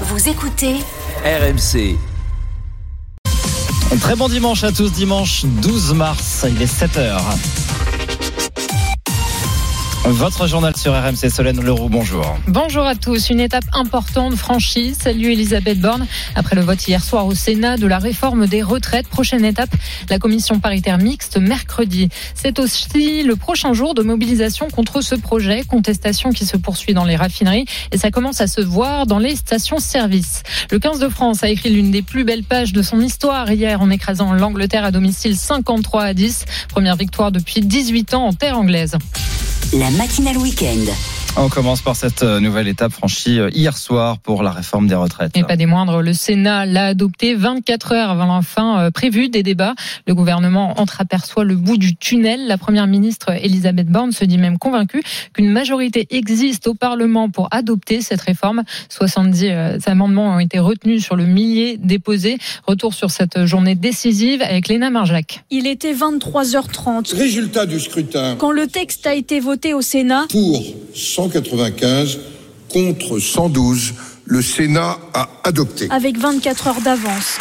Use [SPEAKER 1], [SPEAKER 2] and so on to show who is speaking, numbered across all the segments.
[SPEAKER 1] Vous écoutez
[SPEAKER 2] RMC.
[SPEAKER 3] Très bon dimanche à tous, dimanche 12 mars, il est 7h. Votre journal sur RMC Solène Leroux, bonjour.
[SPEAKER 4] Bonjour à tous. Une étape importante franchie. Salut Elisabeth Borne. Après le vote hier soir au Sénat de la réforme des retraites, prochaine étape, la commission paritaire mixte mercredi. C'est aussi le prochain jour de mobilisation contre ce projet, contestation qui se poursuit dans les raffineries et ça commence à se voir dans les stations-service. Le 15 de France a écrit l'une des plus belles pages de son histoire hier en écrasant l'Angleterre à domicile 53 à 10. Première victoire depuis 18 ans en terre anglaise.
[SPEAKER 1] la matinale week-end.
[SPEAKER 3] On commence par cette euh, nouvelle étape franchie euh, hier soir pour la réforme des retraites.
[SPEAKER 4] Et pas des moindres, le Sénat l'a adopté 24 heures avant la fin euh, prévue des débats. Le gouvernement entreaperçoit le bout du tunnel. La première ministre Elisabeth Borne se dit même convaincue qu'une majorité existe au Parlement pour adopter cette réforme. 70 amendements ont été retenus sur le millier déposé. Retour sur cette journée décisive avec Léna Marjac.
[SPEAKER 5] Il était 23h30
[SPEAKER 6] Résultat du scrutin.
[SPEAKER 5] quand le texte a été voté au Sénat.
[SPEAKER 6] Pour 195 contre 112, le Sénat a adopté.
[SPEAKER 5] avec 24 heures d'avance.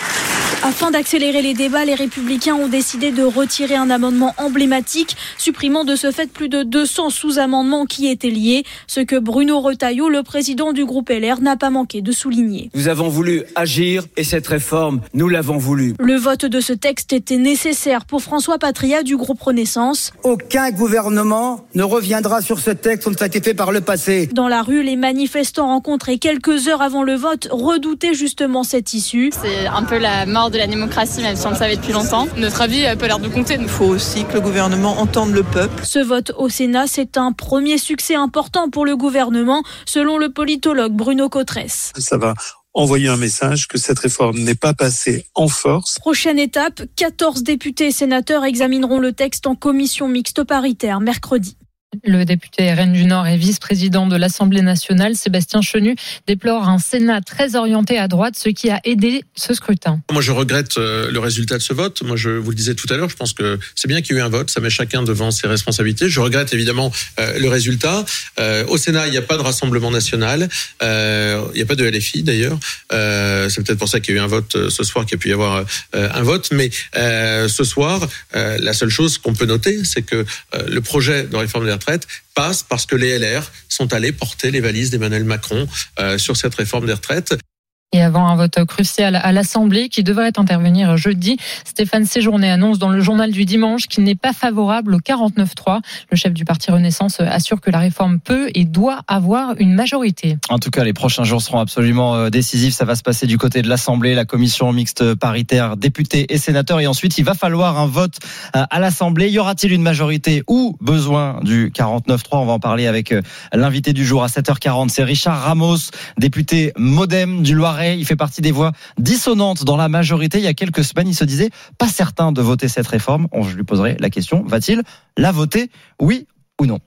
[SPEAKER 5] Afin d'accélérer les débats, les républicains ont décidé de retirer un amendement emblématique, supprimant de ce fait plus de 200 sous-amendements qui étaient liés, ce que Bruno Retailleau, le président du groupe LR, n'a pas manqué de souligner.
[SPEAKER 7] Nous avons voulu agir et cette réforme, nous l'avons voulu.
[SPEAKER 5] Le vote de ce texte était nécessaire pour François Patria du groupe Renaissance.
[SPEAKER 7] Aucun gouvernement ne reviendra sur ce texte comme ça a été fait par le passé.
[SPEAKER 5] Dans la rue, les manifestants rencontrés quelques heures avant le vote redoutaient justement cette issue.
[SPEAKER 8] C'est un peu la mort de la démocratie, même si on le savait depuis longtemps. Notre avis a pas l'air de compter.
[SPEAKER 9] Il faut aussi que le gouvernement entende le peuple.
[SPEAKER 5] Ce vote au Sénat, c'est un premier succès important pour le gouvernement, selon le politologue Bruno Cotresse.
[SPEAKER 10] ça va envoyer un message que cette réforme n'est pas passée en force.
[SPEAKER 5] Prochaine étape, 14 députés et sénateurs examineront le texte en commission mixte paritaire mercredi.
[SPEAKER 4] Le député RN du Nord et vice-président de l'Assemblée nationale, Sébastien Chenu, déplore un Sénat très orienté à droite, ce qui a aidé ce scrutin.
[SPEAKER 11] Moi, je regrette euh, le résultat de ce vote. Moi, je vous le disais tout à l'heure, je pense que c'est bien qu'il y ait eu un vote. Ça met chacun devant ses responsabilités. Je regrette évidemment euh, le résultat. Euh, au Sénat, il n'y a pas de Rassemblement national. Il n'y a pas de LFI d'ailleurs. C'est peut-être pour ça qu'il y a eu un vote ce soir, qu'il y a pu y avoir un vote. Mais ce soir, la seule chose qu'on peut noter, c'est que le projet de réforme des retraites passe parce que les LR sont allés porter les valises d'Emmanuel Macron euh, sur cette réforme des retraites.
[SPEAKER 4] Et avant un vote crucial à l'Assemblée qui devrait intervenir jeudi, Stéphane Séjourné annonce dans le journal du dimanche qu'il n'est pas favorable au 49-3. Le chef du parti Renaissance assure que la réforme peut et doit avoir une majorité.
[SPEAKER 3] En tout cas, les prochains jours seront absolument euh, décisifs. Ça va se passer du côté de l'Assemblée, la commission mixte paritaire, députés et sénateurs. Et ensuite, il va falloir un vote euh, à l'Assemblée. Y aura-t-il une majorité ou besoin du 49-3 On va en parler avec euh, l'invité du jour à 7h40. C'est Richard Ramos, député Modem du Loiret. Il fait partie des voix dissonantes dans la majorité. Il y a quelques semaines, il se disait pas certain de voter cette réforme. Je lui poserai la question va-t-il la voter Oui ou non?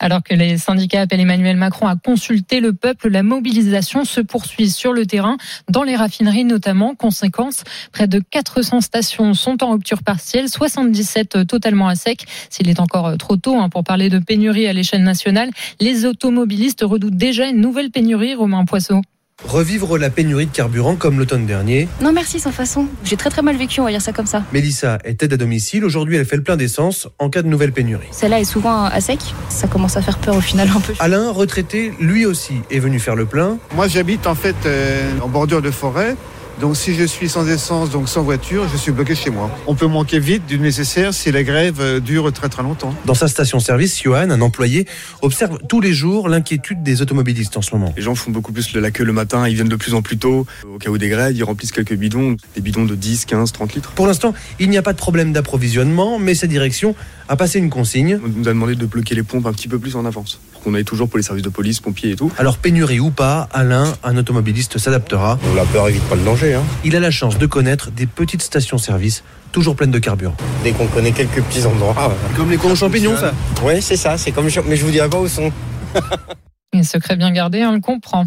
[SPEAKER 4] Alors que les syndicats appellent Emmanuel Macron à consulter le peuple, la mobilisation se poursuit sur le terrain, dans les raffineries notamment. Conséquence, près de 400 stations sont en rupture partielle, 77 totalement à sec. S'il est encore trop tôt hein, pour parler de pénurie à l'échelle nationale, les automobilistes redoutent déjà une nouvelle pénurie, Romain Poisson.
[SPEAKER 12] Revivre la pénurie de carburant comme l'automne dernier.
[SPEAKER 8] Non merci sans façon. J'ai très très mal vécu, on va dire ça comme ça.
[SPEAKER 12] Mélissa est aide à domicile. Aujourd'hui, elle fait le plein d'essence en cas de nouvelle pénurie.
[SPEAKER 8] Celle-là est souvent à sec. Ça commence à faire peur au final un peu.
[SPEAKER 12] Alain, retraité, lui aussi est venu faire le plein.
[SPEAKER 13] Moi, j'habite en fait euh, en bordure de forêt. Donc, si je suis sans essence, donc sans voiture, je suis bloqué chez moi. On peut manquer vite du nécessaire si la grève euh, dure très très longtemps.
[SPEAKER 12] Dans sa station-service, Johan, un employé, observe tous les jours l'inquiétude des automobilistes en ce moment.
[SPEAKER 14] Les gens font beaucoup plus la queue le matin, ils viennnous de plus en plus tôt. Au cas où des grèves, ils remplissent quelques bidons, des bidons de 10, 15, 30 litres.
[SPEAKER 12] Pour l'instant, il n'y a pas de problème d'approvisionnement, mais sa direction a passé une consigne.
[SPEAKER 14] On nous a demandé de bloquer les pompes un petit peu plus en avance. Qu'on aille toujours pour les services de police, pompiers et tout.
[SPEAKER 12] Alors, pénurie ou pas, Alain, un automobiliste s'adaptera.
[SPEAKER 15] La peur évite pas le danger. Hein.
[SPEAKER 12] Il a la chance de connaître des petites stations-service toujours pleines de carburant.
[SPEAKER 15] Dès qu'on connaît quelques petits endroits.
[SPEAKER 12] Comme les cons champignons, ça
[SPEAKER 15] Oui, c'est ça, c'est comme mais je vous dirai pas où sont.
[SPEAKER 4] Un secret bien gardé, on le comprend.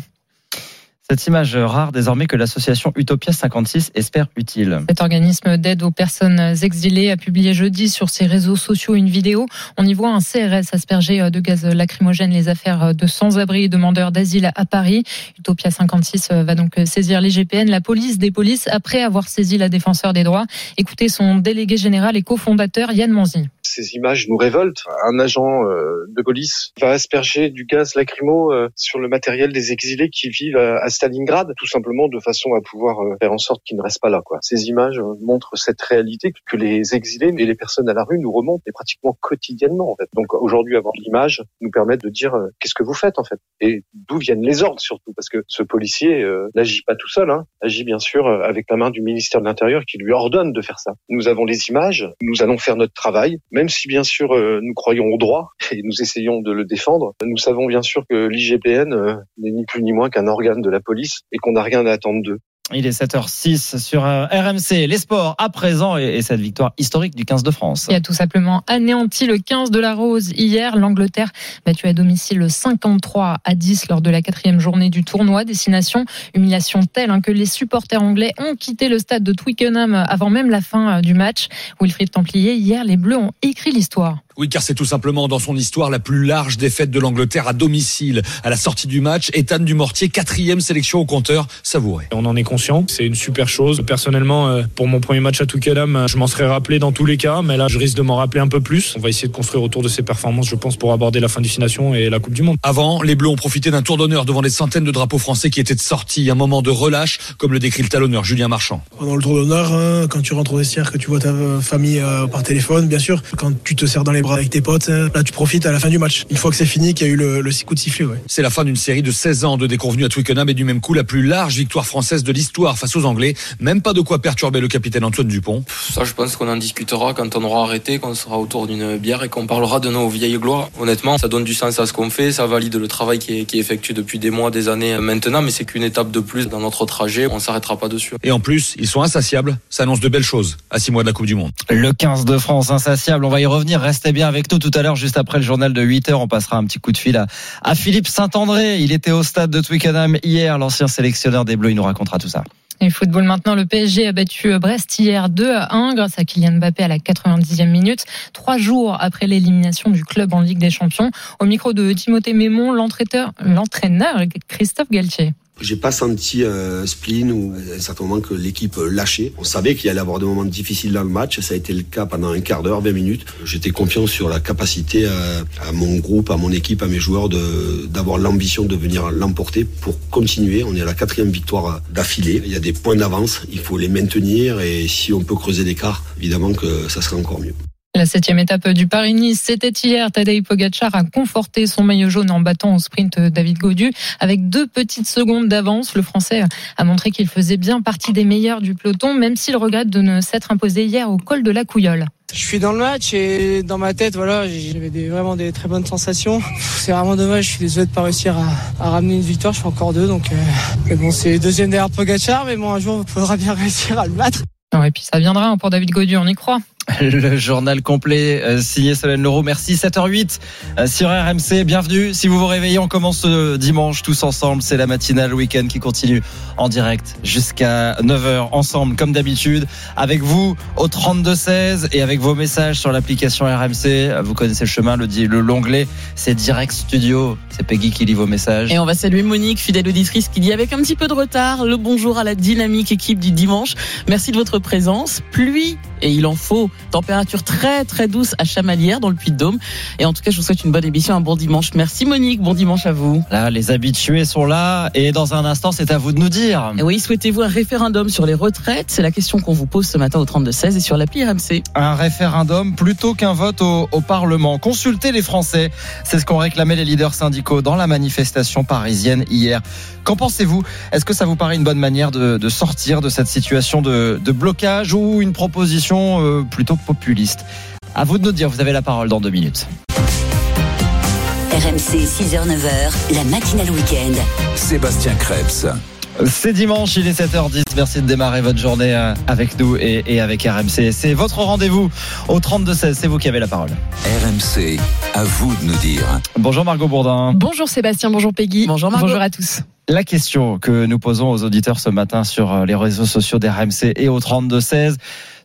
[SPEAKER 3] Cette image rare désormais que l'association Utopia 56 espère utile.
[SPEAKER 4] Cet organisme d'aide aux personnes exilées a publié jeudi sur ses réseaux sociaux une vidéo. On y voit un CRS asperger de gaz lacrymogène les affaires de sans-abri et demandeurs d'asile à Paris. Utopia 56 va donc saisir l'IGPN, la police des polices, après avoir saisi la défenseur des droits. Écoutez son délégué général et cofondateur Yann Manzi.
[SPEAKER 2] Ces images nous révoltent. Un agent de police va asperger du gaz lacrymo sur le matériel des exilés qui vivent à Stalingrad, tout simplement de façon à pouvoir faire en sorte qu'ils ne restent pas là. Quoi. Ces images montrent cette réalité que les exilés et les personnes à la rue nous remontent et pratiquement quotidiennement. En fait. Donc aujourd'hui, avoir l'image nous permet de dire euh, qu'est-ce que vous faites en fait? Et d'où viennent les ordres surtout, parce que ce policier euh, n'agit pas tout seul, hein, agit bien sûr avec la main du ministère de l'Intérieur qui lui ordonne de faire ça. Nous avons les images, nous allons faire notre travail, même si bien sûr euh, nous croyons au droit et nous essayons de le défendre. Nous savons bien sûr que l'IGPN euh, n'est ni plus ni moins qu'un organe de la police et qu'on n'a rien à attendre d'eux.
[SPEAKER 3] Il est 7h06 sur euh, RMC. Les sports à présent et cette victoire historique du 15 de France.
[SPEAKER 4] Il a tout simplement anéanti le 15 de la Rose hier. L'Angleterre battu à domicile 53 à 10 lors de la quatrième journée du tournoi. Destination, humiliation telle hein, que les supporters anglais ont quitté le stade de Twickenham avant même la fin euh, du match. Wilfried Templier, hier, les Bleus ont écrit l'histoire.
[SPEAKER 16] Oui, car c'est tout simplement dans son histoire la plus large défaite de l'Angleterre à domicile. À la sortie du match, Ethan Dumortier, quatrième sélection au compteur, savouré.
[SPEAKER 17] On en est conscient, c'est une super chose. Personnellement, euh, pour mon premier match à Twickenham, je m'en serais rappelé dans tous les cas, mais là, je risque de m'en rappeler un peu plus. On va essayer de construire autour de ces performances, je pense, pour aborder la fin du destination et la Coupe du Monde.
[SPEAKER 16] Avant, les Bleus ont profité d'un tour d'honneur devant des centaines de drapeaux français qui étaient sortis, un moment de relâche, comme le décrit le talonneur Julien Marchand.
[SPEAKER 18] Pendant le tour d'honneur, hein, quand tu rentres au vestiaire, que tu vois ta famille euh, par téléphone, bien sûr, quand tu te serres dans les avec tes potes, là tu profites à la fin du match. Une fois que c'est fini, qu'il y a eu le, le six coups de sifflet. Ouais.
[SPEAKER 16] C'est la fin d'une série de 16 ans de déconvenus à Twickenham et du même coup la plus large victoire française de l'histoire face aux Anglais. Même pas de quoi perturber le capitaine Antoine Dupont.
[SPEAKER 19] Ça, je pense qu'on en discutera quand on aura arrêté, qu'on sera autour d'une bière et qu'on parlera de nos vieilles gloires. Honnêtement, ça donne du sens à ce qu'on fait, ça valide le travail qui est, qui est effectué depuis des mois, des années maintenant, mais c'est qu'une étape de plus dans notre trajet. On s'arrêtera pas dessus.
[SPEAKER 16] Et en plus, ils sont insatiables. Ça annonce de belles choses à six mois de la Coupe du Monde.
[SPEAKER 3] Le 15 de France insatiable. On va y revenir. Restez bien avec nous tout à l'heure, juste après le journal de 8 heures. On passera un petit coup de fil à, à Philippe Saint-André. Il était au stade de Twickenham hier. L'ancien sélectionneur des Bleus, il nous racontera tout ça.
[SPEAKER 4] Et football maintenant, le PSG a battu Brest hier 2 à 1 grâce à Kylian Mbappé à la 90e minute, trois jours après l'élimination du club en Ligue des Champions. Au micro de Timothée Mémon, l'entraîneur Christophe Galtier.
[SPEAKER 20] J'ai pas senti un spleen ou un certain moment que l'équipe lâchait. On savait qu'il allait avoir des moments difficiles dans le match. Ça a été le cas pendant un quart d'heure, 20 minutes. J'étais confiant sur la capacité à, à, mon groupe, à mon équipe, à mes joueurs de d'avoir l'ambition de venir l'emporter pour continuer. On est à la quatrième victoire d'affilée. Il y a des points d'avance. Il faut les maintenir et si on peut creuser l'écart, évidemment que ça sera encore mieux.
[SPEAKER 4] La septième étape du Paris-Nice, c'était hier. Tadej Pogacar a conforté son maillot jaune en battant au sprint David Gaudu avec deux petites secondes d'avance. Le Français a montré qu'il faisait bien partie des meilleurs du peloton, même s'il regrette de ne s'être imposé hier au col de la Couillole.
[SPEAKER 21] Je suis dans le match et dans ma tête, voilà, j'avais des, vraiment des très bonnes sensations. C'est vraiment dommage, je suis désolé de pas réussir à, à ramener une victoire. Je fais encore deux, donc euh, mais bon, c'est deuxième derrière Pogacar, mais bon, un jour, il faudra bien réussir à le battre.
[SPEAKER 4] Non, et puis ça viendra hein, pour David Gaudu, on y croit.
[SPEAKER 3] Le journal complet euh, signé Solène Leroux. Merci 7h08 euh, sur RMC. Bienvenue. Si vous vous réveillez, on commence ce dimanche tous ensemble. C'est la matinale week-end qui continue en direct jusqu'à 9h ensemble comme d'habitude avec vous au 32 16 et avec vos messages sur l'application RMC. Vous connaissez le chemin, le le l'onglet, c'est direct studio. C'est Peggy qui lit vos messages.
[SPEAKER 22] Et on va saluer Monique, fidèle auditrice qui dit avec un petit peu de retard le bonjour à la dynamique équipe du dimanche. Merci de votre présence. Pluie et il en faut. Température très très douce à Chamalières dans le Puy-de-Dôme. Et en tout cas, je vous souhaite une bonne émission, un bon dimanche. Merci Monique, bon dimanche à vous.
[SPEAKER 3] Là, les habitués sont là et dans un instant, c'est à vous de nous dire.
[SPEAKER 22] Et oui, souhaitez-vous un référendum sur les retraites? C'est la question qu'on vous pose ce matin au 32-16 et sur l'appli RMC.
[SPEAKER 3] Un référendum plutôt qu'un vote au, au Parlement. Consultez les Français. C'est ce qu'ont réclamé les leaders syndicaux dans la manifestation parisienne hier. Qu'en pensez-vous? Est-ce que ça vous paraît une bonne manière de, de sortir de cette situation de, de blocage ou une proposition euh, plutôt populiste À vous de nous dire, vous avez la parole dans deux minutes.
[SPEAKER 1] RMC 6h-9h, la matinale week-end.
[SPEAKER 23] Sébastien Krebs.
[SPEAKER 3] C'est dimanche, il est 7h10. Merci de démarrer votre journée euh, avec nous et, et avec RMC. C'est votre rendez-vous au 32-16. C'est vous qui avez la parole.
[SPEAKER 23] RMC, à vous de nous dire.
[SPEAKER 3] Bonjour Margot Bourdin.
[SPEAKER 24] Bonjour Sébastien, bonjour Peggy.
[SPEAKER 22] Bonjour Margot.
[SPEAKER 24] Bonjour à tous.
[SPEAKER 3] La question que nous posons aux auditeurs ce matin sur euh, les réseaux sociaux d'RMC et au 32-16,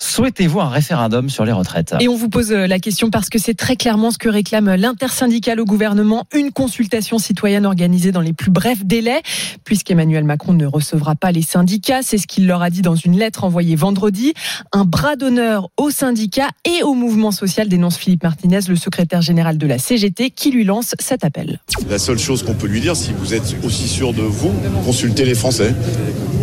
[SPEAKER 3] souhaitez-vous un référendum sur les retraites?
[SPEAKER 25] Et on vous pose euh, la question parce que c'est très clairement ce que réclame l'intersyndicale au gouvernement, une consultation citoyenne organisée dans les plus brefs délais, puisqu'Emmanuel Macron ne recevra pas les syndicats, c'est ce qu'il leur a dit dans une lettre envoyée vendredi. Un bras d'honneur aux syndicats et au mouvement social dénonce Philippe Martinez, le secrétaire général de la CGT, qui lui lance cet appel.
[SPEAKER 14] La seule chose qu'on peut lui dire, si vous êtes aussi sûr de vous, consultez les Français.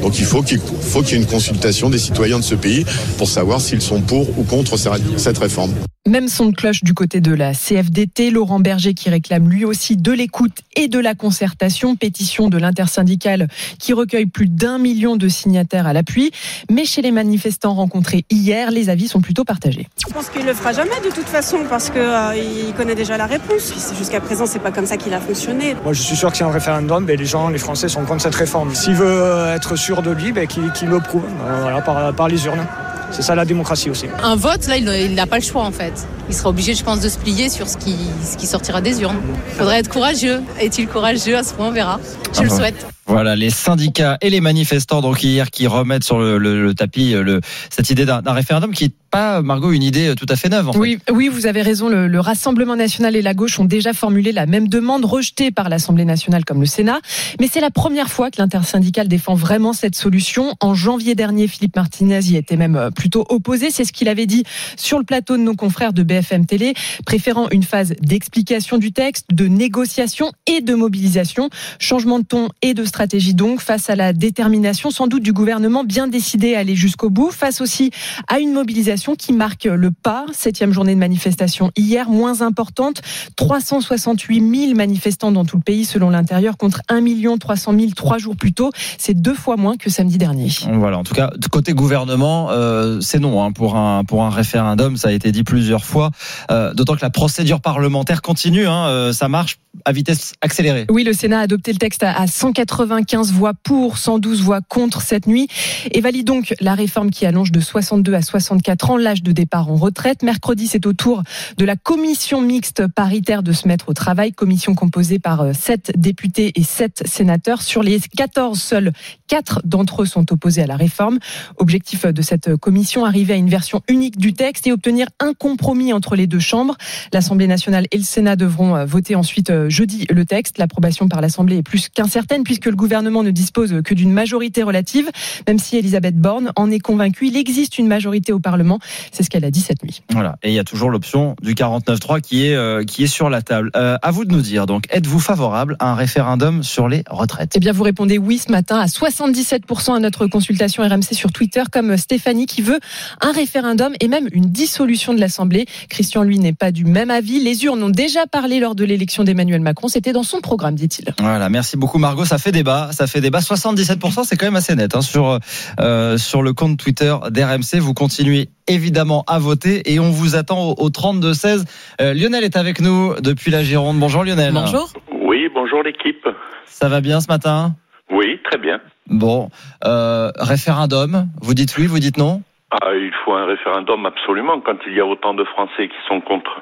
[SPEAKER 14] Donc il faut qu'il faut qu'il y ait une consultation des citoyens de ce pays pour savoir s'ils sont pour ou contre cette réforme.
[SPEAKER 25] Même son de cloche du côté de la CFDT, Laurent Berger qui réclame lui aussi de l'écoute et de la concertation, pétition de l'intersyndicale qui recueille plus d'un million de signataires à l'appui. Mais chez les manifestants rencontrés hier, les avis sont plutôt partagés.
[SPEAKER 8] Je pense qu'il le fera jamais de toute façon parce que euh, connaît déjà la réponse. Jusqu'à présent, c'est pas comme ça qu'il a fonctionné.
[SPEAKER 24] Moi, je suis sûr que c'est un référendum, mais les gens, les Français contre cette réforme. S'il veut euh, être sûr de lui, ben, qu'il le prouve euh, par, par les urnes. C'est ça la démocratie aussi.
[SPEAKER 26] Un vote, là, il n'a pas le choix en fait. Il sera obligé, je pense, de se plier sur ce qui, ce qui sortira des urnes. Il faudrait être courageux. Est-il courageux à ce point On verra. Je le souhaite.
[SPEAKER 3] Voilà, les syndicats et les manifestants donc hier qui remettent sur le, le, le tapis le, cette idée d'un référendum qui pas, Margot, une idée tout à fait neuve. En
[SPEAKER 25] oui,
[SPEAKER 3] fait.
[SPEAKER 25] oui, vous avez raison. Le, le, Rassemblement national et la gauche ont déjà formulé la même demande, rejetée par l'Assemblée nationale comme le Sénat. Mais c'est la première fois que l'intersyndicale défend vraiment cette solution. En janvier dernier, Philippe Martinez y était même plutôt opposé. C'est ce qu'il avait dit sur le plateau de nos confrères de BFM Télé, préférant une phase d'explication du texte, de négociation et de mobilisation. Changement de ton et de stratégie donc face à la détermination sans doute du gouvernement bien décidé à aller jusqu'au bout, face aussi à une mobilisation qui marque le pas. Septième journée de manifestation hier, moins importante. 368 000 manifestants dans tout le pays selon l'intérieur contre 1 300 000 trois jours plus tôt. C'est deux fois moins que samedi dernier.
[SPEAKER 3] Voilà, en tout cas, côté gouvernement, euh, c'est non hein, pour un pour un référendum. Ça a été dit plusieurs fois. Euh, D'autant que la procédure parlementaire continue. Hein, euh, ça marche à vitesse accélérée.
[SPEAKER 25] Oui, le Sénat a adopté le texte à 195 voix pour, 112 voix contre cette nuit et valide donc la réforme qui allonge de 62 à 64 ans l'âge de départ en retraite. Mercredi, c'est au tour de la commission mixte paritaire de se mettre au travail, commission composée par 7 députés et 7 sénateurs. Sur les 14, seuls 4 d'entre eux sont opposés à la réforme. Objectif de cette commission, arriver à une version unique du texte et obtenir un compromis entre les deux chambres. L'Assemblée nationale et le Sénat devront voter ensuite jeudi le texte. L'approbation par l'Assemblée est plus qu'incertaine puisque le gouvernement ne dispose que d'une majorité relative. Même si Elisabeth Borne en est convaincue, il existe une majorité au Parlement. C'est ce qu'elle a dit cette nuit.
[SPEAKER 3] Voilà. Et il y a toujours l'option du 49.3 qui est, euh, qui est sur la table. Euh, à vous de nous dire, donc, êtes-vous favorable à un référendum sur les retraites?
[SPEAKER 25] Eh bien, vous répondez oui ce matin à 77% à notre consultation RMC sur Twitter, comme Stéphanie qui veut un référendum et même une dissolution de l'Assemblée. Christian, lui, n'est pas du même avis. Les urnes ont déjà parlé lors de l'élection d'Emmanuel Macron. C'était dans son programme, dit-il.
[SPEAKER 3] Voilà. Merci beaucoup, Margot. Ça fait débat. Ça fait débat. 77%, c'est quand même assez net hein, sur, euh, sur le compte Twitter d'RMC. Vous continuez évidemment à voter et on vous attend au, 32-16. Euh, Lionel est avec nous depuis la Gironde. Bonjour Lionel.
[SPEAKER 25] Bonjour.
[SPEAKER 27] Oui, bonjour l'équipe.
[SPEAKER 3] Ça va bien ce matin?
[SPEAKER 27] Oui, très bien.
[SPEAKER 3] Bon, euh, référendum, vous dites oui, vous dites non?
[SPEAKER 27] Ah, Il faut un référendum absolument quand il y a autant de Français qui sont contre.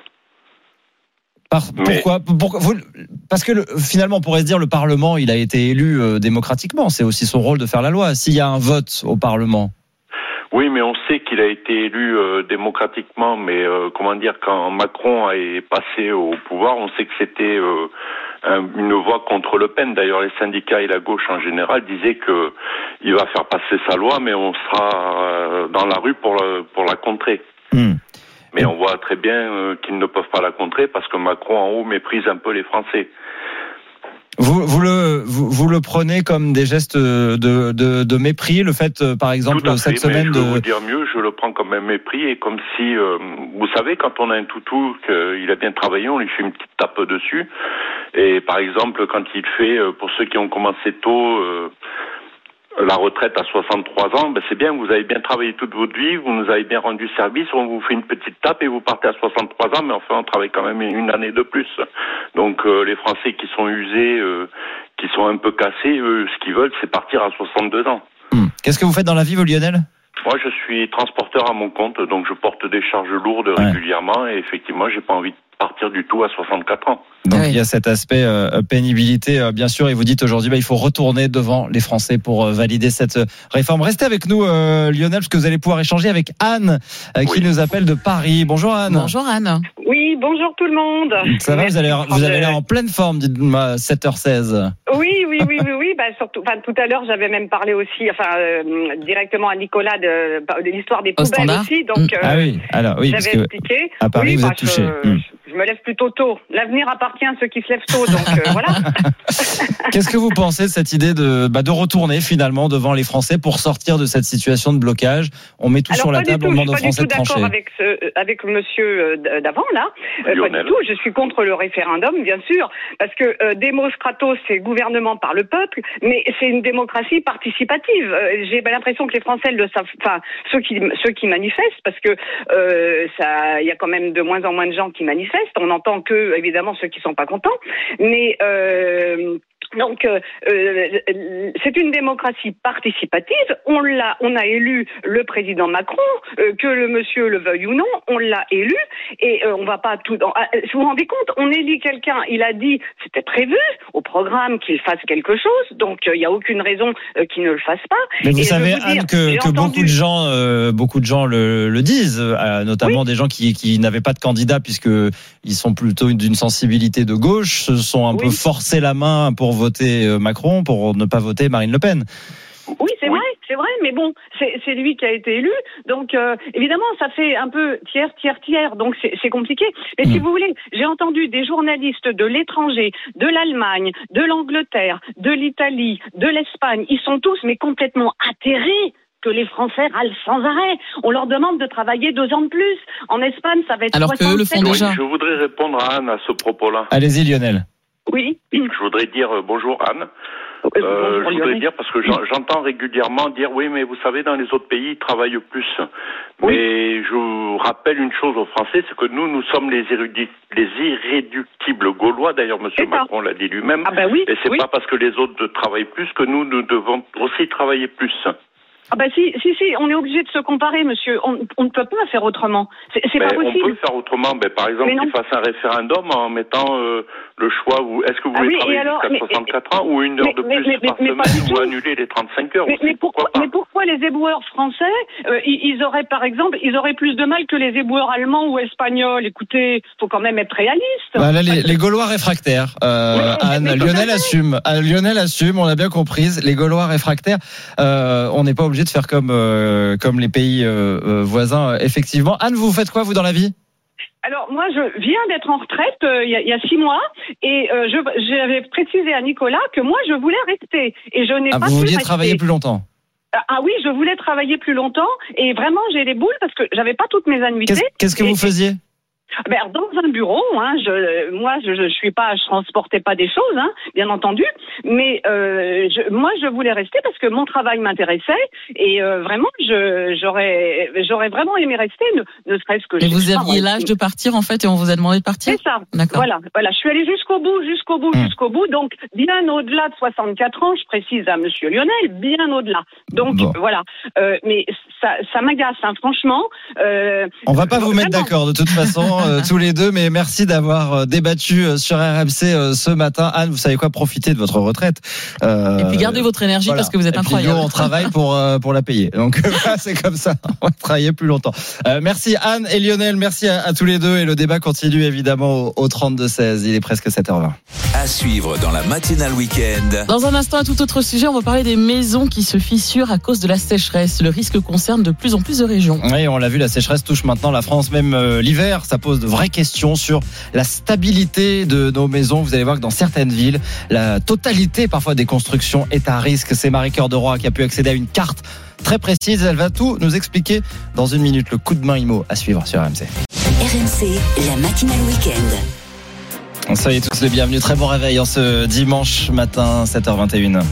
[SPEAKER 3] Par, pourquoi, pourquoi vous, Parce que le, finalement, on pourrait se dire le Parlement, il a été élu euh, démocratiquement. C'est aussi son rôle de faire la loi. S'il y a un vote au Parlement.
[SPEAKER 27] Oui, mais on sait qu'il a été élu euh, démocratiquement, mais euh, comment dire, quand Macron est passé au pouvoir, on sait que c'était euh, une voix contre Le Pen. D'ailleurs, les syndicats et la gauche en général disaient que il va faire passer sa loi, mais on sera dans la rue pour, le, pour la contrer.
[SPEAKER 3] Hmm.
[SPEAKER 27] Mais on voit très bien qu'ils ne peuvent pas la contrer parce que Macron en haut méprise un peu les Français.
[SPEAKER 3] Vous, vous, le, vous, vous, le prenez comme des gestes de, de, de mépris, le fait, euh, par exemple, cette
[SPEAKER 27] fait,
[SPEAKER 3] semaine
[SPEAKER 27] mais je
[SPEAKER 3] de.
[SPEAKER 27] vous dire mieux, je le prends un mépris et comme si, euh, vous savez, quand on a un toutou, qu'il a bien travaillé, on lui fait une petite tape dessus. Et par exemple, quand il fait, euh, pour ceux qui ont commencé tôt, euh, la retraite à 63 ans, ben c'est bien, vous avez bien travaillé toute votre vie, vous nous avez bien rendu service, on vous fait une petite tape et vous partez à 63 ans, mais enfin on travaille quand même une année de plus. Donc les Français qui sont usés, qui sont un peu cassés, eux, ce qu'ils veulent, c'est partir à 62 ans.
[SPEAKER 3] Hmm. Qu'est-ce que vous faites dans la vie, vous, Lionel?
[SPEAKER 27] Moi, je suis transporteur à mon compte, donc je porte des charges lourdes
[SPEAKER 3] Ouais.
[SPEAKER 27] régulièrement et effectivement, j'ai pas envie de partir du tout à 64 ans.
[SPEAKER 3] Donc il y a cet aspect euh, pénibilité, euh, bien sûr, et vous dites aujourd'hui, bah, il faut retourner devant les Français pour euh, valider cette réforme. Restez avec nous, euh, Lionel, parce que vous allez pouvoir échanger avec Anne, euh, qui nous appelle de Paris. Bonjour Anne.
[SPEAKER 22] Bonjour Anne.
[SPEAKER 26] Oui, bonjour tout le monde.
[SPEAKER 3] Ça va, vous avez l'air- vous avez l'air en pleine forme, dites-moi, 7h16.
[SPEAKER 26] Oui, oui, oui, oui, oui. Bah, surtout, enfin, tout à l'heure, j'avais même parlé aussi, enfin, euh, directement à Nicolas de, de l'histoire des
[SPEAKER 3] Au
[SPEAKER 26] poubelles
[SPEAKER 3] standard
[SPEAKER 26] aussi. Donc, euh,
[SPEAKER 3] Ah oui, alors oui,
[SPEAKER 26] j'avais expliqué.
[SPEAKER 3] à Paris,
[SPEAKER 26] Oui,
[SPEAKER 3] vous
[SPEAKER 26] bah,
[SPEAKER 3] êtes touché.
[SPEAKER 26] Je,
[SPEAKER 3] Hmm.
[SPEAKER 26] je me lève plutôt tôt. L'avenir appartient à ceux qui se lèvent tôt. Donc, euh, voilà.
[SPEAKER 3] Qu'est-ce que vous pensez de cette idée de, bah, de retourner finalement devant les Français pour sortir de cette situation de blocage? On met tout
[SPEAKER 26] Alors,
[SPEAKER 3] sur la
[SPEAKER 26] pas
[SPEAKER 3] table,
[SPEAKER 26] tout,
[SPEAKER 3] on demande
[SPEAKER 26] je
[SPEAKER 3] aux
[SPEAKER 26] suis pas du
[SPEAKER 3] Français
[SPEAKER 26] tout
[SPEAKER 3] de trancher.
[SPEAKER 26] d'accord avec ce, euh, avec monsieur euh, d'avant là. Euh, pas du tout. Je suis contre le référendum, bien sûr, parce que euh, Demos Kratos, c'est gouvernement par le peuple, mais c'est une démocratie participative. Euh, J'ai l'impression que les Français le savent. Enfin, ceux qui ceux qui manifestent, parce que euh, ça, il y a quand même de moins en moins de gens qui manifestent. On n'entend que évidemment ceux qui sont pas contents, mais euh, donc, euh, euh, c'est une démocratie participative. On l'a, on a élu le président Macron, euh, que le monsieur le veuille ou non, on l'a élu, et euh, on va pas tout. Dans, ah, vous vous rendez compte On élit quelqu'un. Il a dit, c'était prévu au programme qu'il fasse quelque chose, donc euh, il n'y a aucune raison qu'il ne le fasse pas.
[SPEAKER 3] Mais vous
[SPEAKER 26] Et
[SPEAKER 3] savez,
[SPEAKER 26] dire,
[SPEAKER 3] Anne, que,
[SPEAKER 26] j'ai
[SPEAKER 3] que
[SPEAKER 26] entendu-
[SPEAKER 3] beaucoup de gens, euh, beaucoup de gens le, le disent, euh, notamment des gens qui, qui n'avaient pas de candidat puisque ils sont plutôt d'une sensibilité de gauche, se sont un peu forcé la main pour voter euh, Macron, pour ne pas voter Marine Le Pen.
[SPEAKER 26] Oui, c'est vrai, c'est vrai, mais bon, c'est lui qui a été élu, donc euh, évidemment, ça fait un peu tiers, tiers, tiers, donc c'est compliqué. Mais si vous voulez, j'ai entendu des journalistes de l'étranger, de l'Allemagne, de l'Angleterre, de l'Italie, de l'Espagne, ils sont tous mais complètement atterrés que les Français râlent sans arrêt. On leur demande de travailler deux ans de plus. En Espagne, ça va être
[SPEAKER 22] Alors qu'eux le
[SPEAKER 26] 67
[SPEAKER 22] font déjà.
[SPEAKER 27] Je voudrais répondre à Anne à ce propos-là.
[SPEAKER 3] Allez-y, Lionel.
[SPEAKER 26] Oui.
[SPEAKER 27] Je voudrais dire euh, bonjour Anne. Euh, je voudrais dire parce que j'en- j'entends régulièrement dire oui mais vous savez dans les autres pays ils travaillent plus. Mais je vous rappelle une chose aux Français c'est que nous nous sommes les irréductibles gaulois d'ailleurs Monsieur Macron l'a dit lui-même.
[SPEAKER 26] Ah ben oui,
[SPEAKER 27] Et c'est
[SPEAKER 26] oui.
[SPEAKER 27] pas parce que les autres travaillent plus que nous nous devons aussi travailler plus.
[SPEAKER 26] Ah bah si, si, si, on est obligé de se comparer, monsieur. On, on ne peut pas faire autrement. C'est c'est
[SPEAKER 27] Mais
[SPEAKER 26] pas
[SPEAKER 27] on
[SPEAKER 26] possible.
[SPEAKER 27] peut faire autrement. Ben, par exemple,
[SPEAKER 26] Mais
[SPEAKER 27] qu'ils fassent un référendum en mettant euh, le choix. Où est-ce que vous
[SPEAKER 26] Ah
[SPEAKER 27] voulez
[SPEAKER 26] oui,
[SPEAKER 27] travailler
[SPEAKER 26] alors,
[SPEAKER 27] jusqu'à
[SPEAKER 26] mais-
[SPEAKER 27] 64 ans ou une heure
[SPEAKER 26] mais-
[SPEAKER 27] de
[SPEAKER 26] mais-
[SPEAKER 27] plus
[SPEAKER 26] mais-
[SPEAKER 27] par
[SPEAKER 26] mais- mais
[SPEAKER 27] semaine ou annuler les 35 heures
[SPEAKER 26] Mais,
[SPEAKER 27] aussi,
[SPEAKER 26] mais pourquoi, mais pourquoi les éboueurs français, euh, ils, ils auraient par exemple, ils auraient plus de mal que les éboueurs allemands ou espagnols? Écoutez, faut quand même être réaliste.
[SPEAKER 3] Bah là, les, les Gaulois réfractaires, euh, Anne,
[SPEAKER 26] mais
[SPEAKER 3] Lionel assume. Ah, Lionel assume, on l'a bien compris. Les Gaulois réfractaires, euh, on n'est pas obligé de faire comme euh, comme les pays euh, euh, voisins, effectivement. Anne, vous faites quoi vous dans la vie?
[SPEAKER 26] Alors moi, je viens d'être en retraite euh, il y, a, il y a six mois et je- j'avais précisé à Nicolas que moi, je voulais rester et je n'ai
[SPEAKER 3] ah,
[SPEAKER 26] pas
[SPEAKER 3] Vous
[SPEAKER 26] pu
[SPEAKER 3] vouliez
[SPEAKER 26] rester.
[SPEAKER 3] travailler plus longtemps?
[SPEAKER 26] Ah, Ah oui, je voulais travailler plus longtemps et vraiment j'ai les boules parce que j'avais pas toutes mes annuités.
[SPEAKER 3] Qu'est-ce que vous faisiez?
[SPEAKER 26] Ben, dans un bureau, hein, je, moi, je, je suis pas, je transportais pas des choses, hein, bien entendu, mais euh, je, moi, je voulais rester parce que mon travail m'intéressait et euh, vraiment, je, j'aurais, j'aurais vraiment aimé rester, ne, ne serait-ce que.
[SPEAKER 22] Et
[SPEAKER 26] je
[SPEAKER 22] vous aviez l'âge de partir en fait et on vous a demandé de partir
[SPEAKER 26] c'est ça.
[SPEAKER 22] D'accord.
[SPEAKER 26] Voilà, voilà. Je suis allée jusqu'au bout, jusqu'au bout, jusqu'au bout. Donc, bien au-delà de 64 ans, je précise à Monsieur Lionel, bien au-delà. Donc, voilà. Euh, mais ça, ça m'agace, hein, franchement. Euh,
[SPEAKER 3] On va pas vous mettre d'accord de toute façon, euh, tous les deux, mais merci d'avoir euh, débattu euh, sur RMC euh, ce matin. Anne, vous savez quoi? Profitez de votre retraite. Euh,
[SPEAKER 22] Et puis gardez votre énergie
[SPEAKER 3] voilà.
[SPEAKER 22] parce que vous êtes
[SPEAKER 3] Et puis
[SPEAKER 22] incroyable.
[SPEAKER 3] nous, on travaille pour, euh, pour la payer. Donc voilà, c'est comme ça. On va travailler plus longtemps. Euh, merci Anne et Lionel. Merci à, à tous les deux. Et le débat continue évidemment au, au 32-16. Il est presque 7h20.
[SPEAKER 28] À suivre dans la matinale week-end.
[SPEAKER 22] Dans un instant, un tout autre sujet, on va parler des maisons qui se fissurent à cause de la sécheresse. Le risque concerne de plus en plus de régions.
[SPEAKER 3] Oui, on l'a vu, la sécheresse touche maintenant la France, même euh, l'hiver. Ça pose de vraies questions sur la stabilité de nos maisons. Vous allez voir que dans certaines villes, la totalité parfois des constructions est à risque. C'est Marie Cœur de Roy qui a pu accéder à une carte très précise. Elle va tout nous expliquer dans une minute. Le coup de main IMO à suivre sur RMC.
[SPEAKER 1] RMC, la matinale week-end.
[SPEAKER 3] Soyez tous les bienvenus. Très bon réveil en ce dimanche matin, 7h21.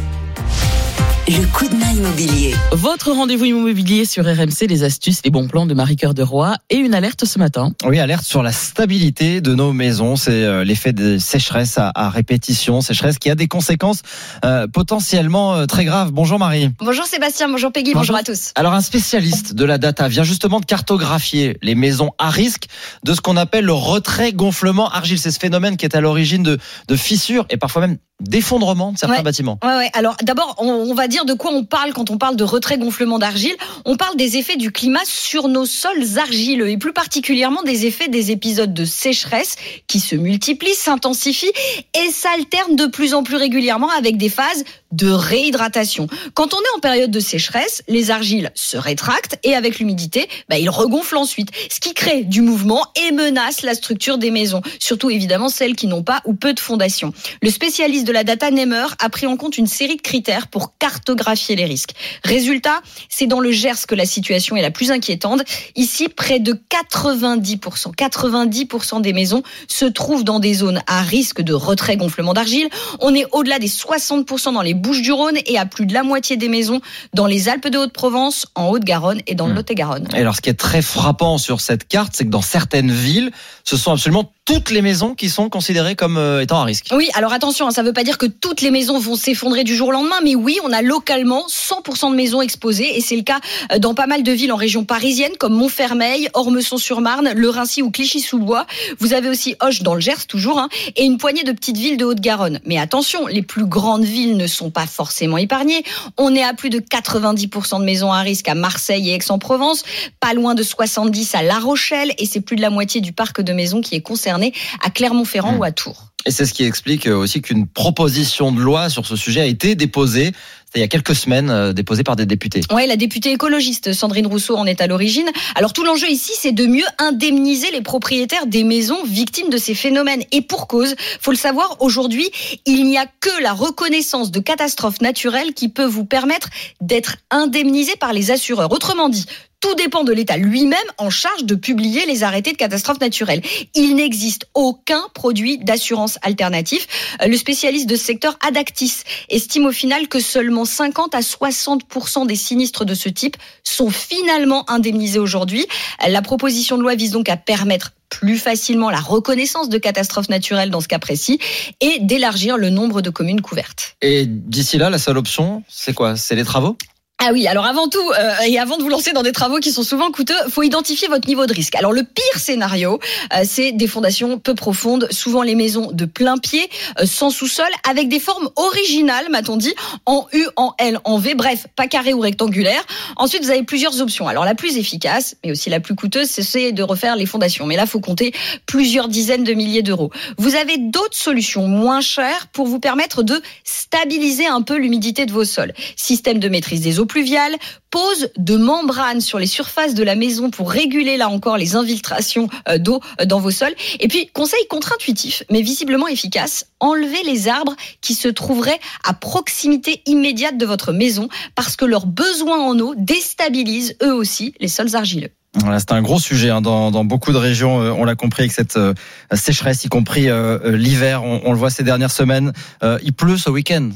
[SPEAKER 1] Le coup de main immobilier.
[SPEAKER 22] Votre rendez-vous immobilier sur RMC, les astuces, les bons plans de Marie-Cœur de Roy et une alerte ce matin.
[SPEAKER 3] Oui, alerte sur la stabilité de nos maisons. C'est euh, l'effet de sécheresse à, répétition, sécheresse qui a des conséquences euh, potentiellement euh, très graves. Bonjour Marie.
[SPEAKER 29] Bonjour Sébastien, bonjour Peggy, bonjour. bonjour à tous.
[SPEAKER 3] Alors un spécialiste de la data vient justement de cartographier les maisons à risque de ce qu'on appelle le retrait gonflement argile. C'est ce phénomène qui est à l'origine de, de fissures et parfois même d'effondrement de certains
[SPEAKER 29] ouais,
[SPEAKER 3] bâtiments.
[SPEAKER 29] Ouais, ouais. Alors d'abord, on, on, va dire de quoi on parle quand on parle de retrait gonflement d'argile. On parle des effets du climat sur nos sols argileux et plus particulièrement des effets des épisodes de sécheresse qui se multiplient, s'intensifient et s'alternent de plus en plus régulièrement avec des phases de réhydratation. Quand on est en période de sécheresse, les argiles se rétractent et avec l'humidité, bah, ils regonflent ensuite, ce qui crée du mouvement et menace la structure des maisons, surtout évidemment celles qui n'ont pas ou peu de fondation. Le spécialiste de la data Nemer a pris en compte une série de critères pour cartographier les risques. Résultat, c'est dans le Gers que la situation est la plus inquiétante. Ici, près de 90%, 90% des maisons se trouvent dans des zones à risque de retrait gonflement d'argile. On est au-delà des 60% dans les Bouches-du-Rhône et à plus de la moitié des maisons dans les Alpes de Haute-Provence, en Haute-Garonne et dans le Lot-et-Garonne.
[SPEAKER 3] Et alors, ce qui est très frappant sur cette carte, c'est que dans certaines villes, ce sont absolument toutes les maisons qui sont considérées comme euh, étant à risque.
[SPEAKER 29] Oui, alors attention, ça ne veut pas dire que toutes les maisons vont s'effondrer du jour au lendemain, mais oui, on a localement 100% de maisons exposées, et c'est le cas euh, dans pas mal de villes en région parisienne, comme Montfermeil, Ormesson-sur-Marne, Le Rincy ou Clichy-sous-Bois. Vous avez aussi Hoche dans le Gers, toujours, hein, et une poignée de petites villes de Haute-Garonne. Mais attention, les plus grandes villes ne sont pas forcément épargnées. On est à plus de 90% de maisons à risque à Marseille et Aix-en-Provence, pas loin de 70 à La Rochelle, et c'est plus de la moitié du parc de maisons qui est concerné à Clermont-Ferrand mmh. ou à Tours.
[SPEAKER 3] Et c'est ce qui explique aussi qu'une proposition de loi sur ce sujet a été déposée il y a quelques semaines, euh, déposée par des députés.
[SPEAKER 29] Oui, la députée écologiste Sandrine Rousseau en est à l'origine. Alors tout l'enjeu ici, c'est de mieux indemniser les propriétaires des maisons victimes de ces phénomènes. Et pour cause, faut le savoir, aujourd'hui, il n'y a que la reconnaissance de catastrophes naturelles qui peut vous permettre d'être indemnisé par les assureurs. Autrement dit, tout dépend de l'État lui-même en charge de publier les arrêtés de catastrophes naturelles. Il n'existe aucun produit d'assurance alternatif. Le spécialiste de ce secteur Adactis estime au final que seulement 50 à 60% des sinistres de ce type sont finalement indemnisés aujourd'hui. La proposition de loi vise donc à permettre plus facilement la reconnaissance de catastrophes naturelles dans ce cas précis et d'élargir le nombre de communes couvertes.
[SPEAKER 3] Et d'ici là, la seule option, c'est quoi? C'est les travaux?
[SPEAKER 29] Ah oui, alors avant tout, euh, et avant de vous lancer dans des travaux qui sont souvent coûteux, faut identifier votre niveau de risque. Alors le pire scénario, euh, c'est des fondations peu profondes, souvent les maisons de plein pied, euh, sans sous-sol, avec des formes originales, m'a-t-on dit, en U, en L, en V, bref, pas carré ou rectangulaire. Ensuite, vous avez plusieurs options. Alors la plus efficace, mais aussi la plus coûteuse, c'est de refaire les fondations. Mais là, faut compter plusieurs dizaines de milliers d'euros. Vous avez d'autres solutions moins chères pour vous permettre de stabiliser un peu l'humidité de vos sols. Système de maîtrise des eaux pluviales, pose de membranes sur les surfaces de la maison pour réguler là encore les infiltrations d'eau dans vos sols. Et puis, conseil contre-intuitif, mais visiblement efficace, enlevez les arbres qui se trouveraient à proximité immédiate de votre maison parce que leurs besoins en eau déstabilisent eux aussi les sols argileux.
[SPEAKER 3] Voilà, c'est un gros sujet hein, dans, dans, beaucoup de régions. Euh, on l'a compris avec cette euh, sécheresse, y compris euh, l'hiver. On, on, le voit ces dernières semaines. il pleut ce week-end,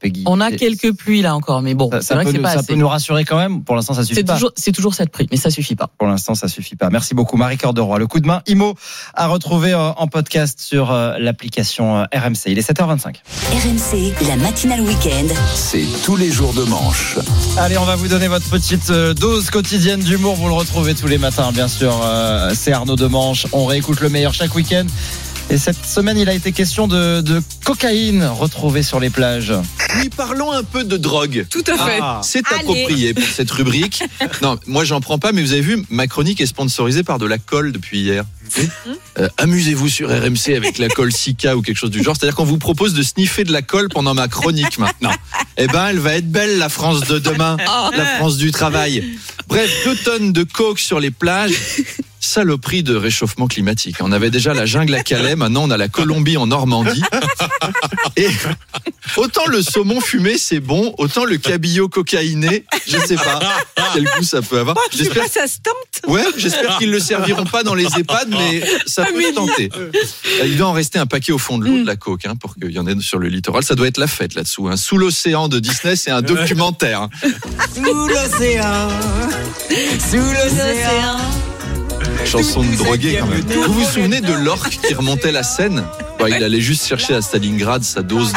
[SPEAKER 3] Peggy.
[SPEAKER 22] On a quelques pluies là encore, mais bon, c'est vrai que c'est pas
[SPEAKER 3] Ça
[SPEAKER 22] assez.
[SPEAKER 3] peut nous rassurer quand même. Pour l'instant, ça suffit
[SPEAKER 22] c'est
[SPEAKER 3] pas.
[SPEAKER 22] Toujours, c'est toujours cette prix, mais ça suffit pas.
[SPEAKER 3] Pour l'instant, ça suffit pas. Merci beaucoup, Marie Cœur de Roy. Le coup de main Imo à retrouver en podcast sur l'application RMC. Il est 7h25.
[SPEAKER 1] RMC, la matinale week-end.
[SPEAKER 28] C'est tous les jours de manche.
[SPEAKER 3] Allez, on va vous donner votre petite dose quotidienne d'humour. Vous le retrouvez tous les matins, bien sûr. Euh, c'est Arnaud Demanche. On réécoute le meilleur chaque week-end. Et cette semaine, il a été question de, de, cocaïne retrouvée sur les plages.
[SPEAKER 30] Oui, parlons un peu de drogue.
[SPEAKER 23] Tout à fait.
[SPEAKER 30] Ah, c'est approprié pour cette rubrique. non, moi, j'en prends pas, mais vous avez vu, ma chronique est sponsorisée par de la colle depuis hier. Euh, Amusez-vous sur RMC avec la colle Sika ou quelque chose du genre. C'est-à-dire qu'on vous propose de sniffer de la colle pendant ma chronique maintenant. Eh ben, elle va être belle, la France de demain, la France du travail. Bref, deux tonnes de coke sur les plages. Saloperie de réchauffement climatique. On avait déjà la jungle à Calais, maintenant on a la Colombie en Normandie. Et autant le saumon fumé c'est bon, autant le cabillaud cocaïné, je sais pas quel goût ça peut avoir.
[SPEAKER 23] Oh, je sais pas, ça se tente.
[SPEAKER 30] Ouais, j'espère qu'ils le serviront pas dans les EHPAD, mais ça peut se tenter. Euh, Il doit en rester un paquet au fond de l'eau de la coke, hein, pour qu'il y en ait sur le littoral. Ça doit être la fête là-dessous. hein. Sous l'océan de Disney, c'est un documentaire.
[SPEAKER 31] Sous l'océan, sous l'océan.
[SPEAKER 30] Chanson de drogué quand même. Vous vous souvenez de l'orque qui remontait la Seine Il allait juste chercher à Stalingrad sa dose.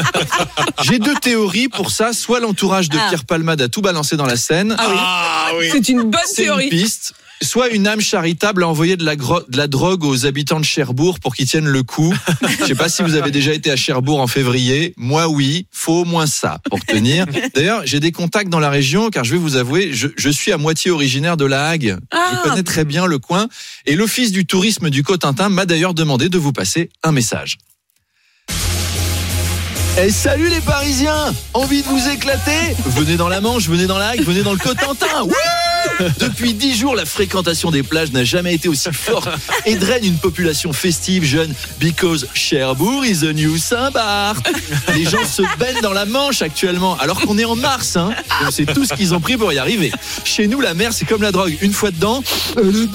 [SPEAKER 30] J'ai deux théories pour ça. Soit l'entourage de
[SPEAKER 25] Ah.
[SPEAKER 30] Pierre Palmade a tout balancé dans la Seine.
[SPEAKER 25] Ah oui. C'est une bonne
[SPEAKER 30] C'est une
[SPEAKER 25] théorie.
[SPEAKER 30] piste. Soit une âme charitable a envoyé de la, gro- de la drogue aux habitants de Cherbourg pour qu'ils tiennent le coup. Je sais pas si vous avez déjà été à Cherbourg en février. Moi, oui. Faut au moins ça pour tenir. D'ailleurs, j'ai des contacts dans la région car je vais vous avouer, je, je suis à moitié originaire de La Hague.
[SPEAKER 25] Ah.
[SPEAKER 30] Je connais très bien le coin. Et l'Office du tourisme du Cotentin m'a d'ailleurs demandé de vous passer un message. Eh salut les Parisiens Envie de vous éclater? Venez dans la Manche, venez dans la Hague, venez dans le Cotentin Oui Depuis dix jours, la fréquentation des plages n'a jamais été aussi forte et draine une population festive, jeune, because Cherbourg is a new Saint-Barth. Les gens se baignent dans la Manche actuellement, alors qu'on est en mars. Hein. Donc c'est tout ce qu'ils ont pris pour y arriver. Chez nous, la mer, c'est comme la drogue. Une fois dedans, elle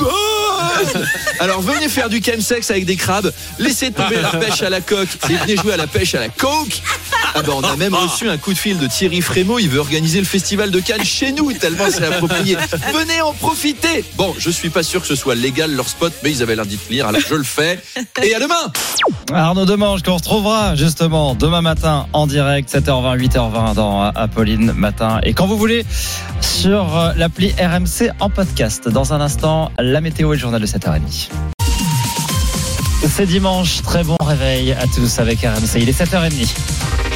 [SPEAKER 30] Alors venez faire du chemsex avec des crabes, laissez tomber la pêche à la coque et venez jouer à la pêche à la coke. Ah bah on a même reçu un coup de fil de Thierry Frémaux, il veut organiser le festival de Cannes chez nous, tellement c'est approprié. Venez en profiter Bon, je suis pas sûr que ce soit légal leur spot, mais ils avaient l'air d'y tenir, alors je le fais. Et à demain
[SPEAKER 3] Arnaud Demange qu'on retrouvera justement demain matin en direct 7h20 8h20 dans euh, Apolline matin et quand vous voulez sur euh, l'appli RMC en podcast. Dans un instant, la météo et le journal de 7h30. C'est dimanche, très bon réveil à tous avec RMC. Il est 7h30.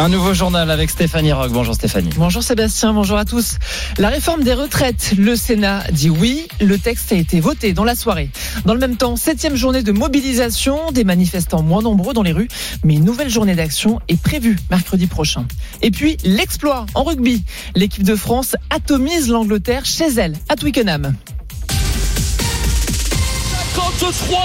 [SPEAKER 3] Un nouveau journal avec Stéphanie Rock. Bonjour Stéphanie.
[SPEAKER 32] Bonjour Sébastien, bonjour à tous. La réforme des retraites, le Sénat dit oui, le texte a été voté dans la soirée. Dans le même temps, septième journée de mobilisation, des manifestants moins nombreux dans les rues, mais une nouvelle journée d'action est prévue mercredi prochain. Et puis, l'exploit en rugby. L'équipe de France atomise l'Angleterre chez elle, à Twickenham.
[SPEAKER 33] 53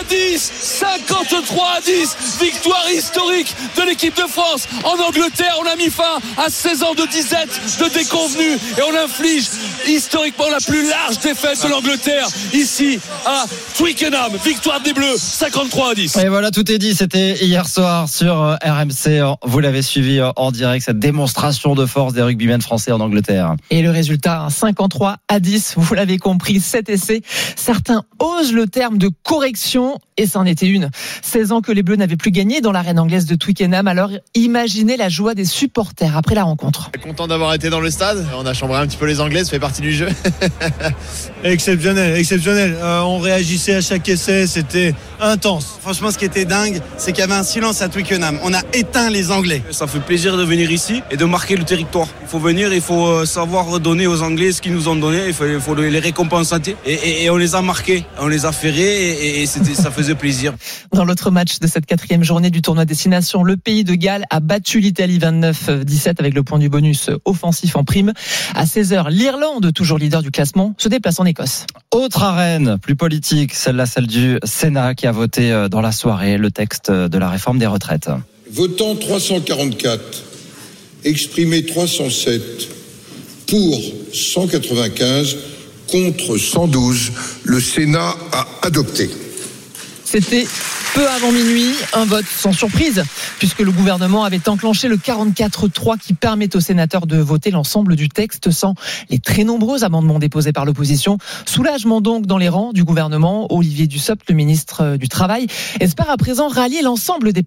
[SPEAKER 33] à 10 53 à 10 Victoire historique de l'équipe de France En Angleterre, on a mis fin à 16 ans de disette, de déconvenue Et on inflige historiquement la plus large défaite de l'Angleterre Ici à Twickenham Victoire des Bleus, 53 à 10
[SPEAKER 3] Et voilà, tout est dit. C'était hier soir sur euh, RMC. Vous l'avez suivi euh, en direct, cette démonstration de force des rugbymen français en Angleterre.
[SPEAKER 32] Et le résultat, un 53 à 10, vous l'avez compris, cet essai. Certains osent le terme de correction, et c'en était une. 16 ans que les Bleus n'avaient plus gagné dans l'arène anglaise de Twickenham, alors imaginez la joie des supporters après la rencontre.
[SPEAKER 34] Content d'avoir été dans le stade. On a chambré un petit peu les Anglais, ça fait partie du jeu.
[SPEAKER 18] Exceptionnel, exceptionnel. Euh, on réagissait à chaque essai, c'était intense.
[SPEAKER 35] Franchement, ce qui était dingue, c'est qu'il y avait un silence à Twickenham. On a éteint les Anglais.
[SPEAKER 36] Ça fait plaisir de venir ici et de marquer le territoire. Il faut venir, il faut euh, savoir redonner aux Anglais ce qu'ils nous ont donné, il faut, il faut les récompenser. Et, et- et on les a marqués, on les a ferrés et, et c'était- ça faisait plaisir.
[SPEAKER 32] Dans l'autre match de cette quatrième journée du tournoi Destination, le pays de Galles a battu l'Italie 29-17 avec le point du bonus offensif en prime. À 16h, l'Irlande, toujours leader du classement, se déplace en Écosse.
[SPEAKER 3] Autre arène, plus politique, celle-là, celle du Sénat qui a voté euh, dans la soirée le texte de la réforme des retraites.
[SPEAKER 37] Votant 344, exprimé 307, pour 195, contre 112, le Sénat a adopté.
[SPEAKER 32] C'était peu avant minuit, un vote sans surprise, puisque le gouvernement avait enclenché le 44-3 qui permet aux sénateurs de voter l'ensemble du texte sans les très nombreux amendements déposés par l'opposition. Soulagement donc dans les rangs du gouvernement. Olivier Dussopt, le ministre du Travail, espère à présent rallier l'ensemble des,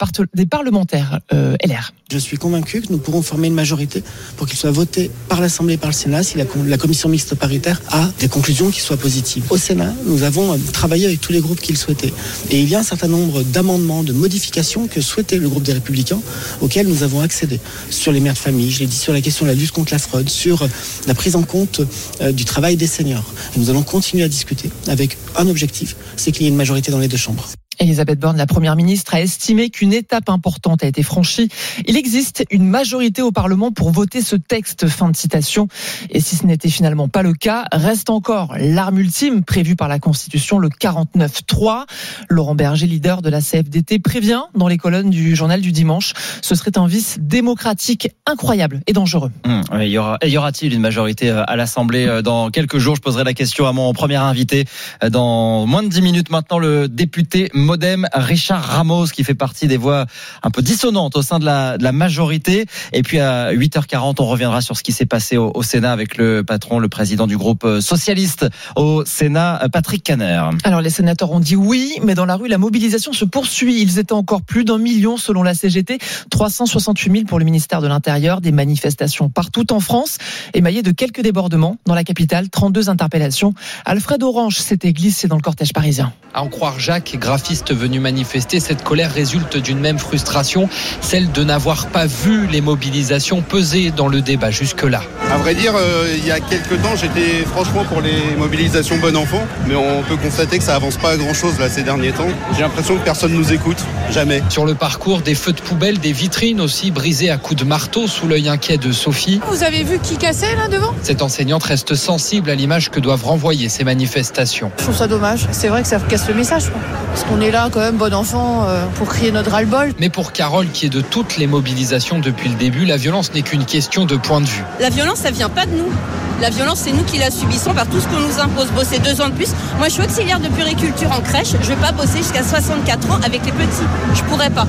[SPEAKER 32] parlementaires euh, LR.
[SPEAKER 38] Je suis convaincu que nous pourrons former une majorité pour qu'il soit voté par l'Assemblée et par le Sénat si la, la commission mixte paritaire a des conclusions qui soient positives. Au Sénat, nous avons euh, travaillé avec tous les groupes qui le souhaitaient. Et il y a un certain nombre d'amendements, de modifications que souhaitait le groupe des Républicains, auxquels nous avons accédé. Sur les mères de famille, je l'ai dit, sur la question de la lutte contre la fraude, sur euh, la prise en compte euh, du travail des seniors. Nous allons continuer à discuter avec un objectif, c'est qu'il y ait une majorité dans les deux chambres.
[SPEAKER 32] Elisabeth Borne, la première ministre, a estimé qu'une étape importante a été franchie. Il existe une majorité au Parlement pour voter ce texte. Fin de citation. Et si ce n'était finalement pas le cas, reste encore l'arme ultime prévue par la Constitution, le 49-3. Laurent Berger, leader de la CFDT, prévient dans les colonnes du journal du dimanche, ce serait un vice démocratique incroyable et dangereux.
[SPEAKER 3] Il y aura, y aura-t-il une majorité euh, à l'Assemblée euh, dans quelques jours? Je poserai la question à mon premier invité euh, dans moins de 10 minutes maintenant, le député Modem Richard Ramos, qui fait partie des voix un peu dissonantes au sein de la, de la majorité. Et puis à 8h40, on reviendra sur ce qui s'est passé au, au Sénat avec le patron, le président du groupe socialiste au Sénat, Patrick Caner.
[SPEAKER 32] Alors les sénateurs ont dit oui, mais dans la rue, la mobilisation se poursuit. Ils étaient encore plus d'un million selon la CGT, 368 000 pour le ministère de l'Intérieur, des manifestations partout en France, émaillées de quelques débordements. Dans la capitale, 32 interpellations. Alfred Orange s'était glissé dans le cortège parisien.
[SPEAKER 39] À en croire Jacques, graphiste venu manifester, cette colère résulte d'une même frustration, celle de n'avoir pas vu les mobilisations peser dans le débat jusque-là.
[SPEAKER 35] À vrai dire, euh, il y a quelques temps, j'étais franchement pour les mobilisations bon enfant, mais on peut constater que ça avance pas à grand chose là ces derniers temps. J'ai l'impression que personne nous écoute, jamais.
[SPEAKER 39] Sur le parcours, des feux de poubelle, des vitrines aussi brisées à coups de marteau sous l'œil inquiet de Sophie.
[SPEAKER 40] Vous avez vu qui cassait là devant?
[SPEAKER 39] Cette enseignante reste sensible à l'image que doivent renvoyer ces manifestations.
[SPEAKER 40] Je trouve ça dommage. C'est vrai que ça casse le message. Quoi. Parce qu'on est là quand même, bon enfant, euh, pour crier notre ras-le-bol.
[SPEAKER 39] Mais pour Carole, qui est de toutes les mobilisations depuis le début, la violence n'est qu'une question de point de vue.
[SPEAKER 40] La violence, ça vient pas de nous. La violence, c'est nous qui la subissons par tout ce qu'on nous impose. Bosser deux ans de plus. Moi, je suis auxiliaire de puriculture en crèche. Je vais pas bosser jusqu'à 64 ans avec les petits. Je pourrais pas.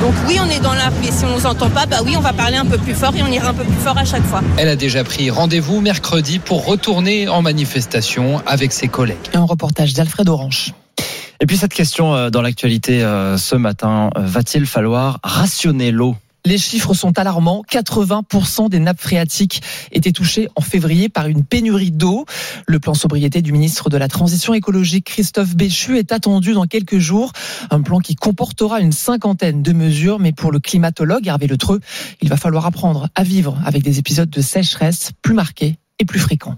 [SPEAKER 40] Donc oui, on est dans la rue et si on nous entend pas, bah oui, on va parler un peu plus fort et on ira un peu plus fort à chaque fois.
[SPEAKER 39] Elle a déjà pris rendez-vous mercredi pour retourner en manifestation avec ses collègues.
[SPEAKER 32] Un reportage d'Alfred Orange.
[SPEAKER 3] Et puis cette question euh, dans l'actualité euh, ce matin, euh, va-t-il falloir rationner l'eau?
[SPEAKER 32] Les chiffres sont alarmants. 80% des nappes phréatiques étaient touchées en février par une pénurie d'eau. Le plan sobriété du ministre de la Transition écologique, Christophe Béchu, est attendu dans quelques jours. Un plan qui comportera une cinquantaine de mesures. Mais pour le climatologue Hervé Letreux, il va falloir apprendre à vivre avec des épisodes de sécheresse plus marqués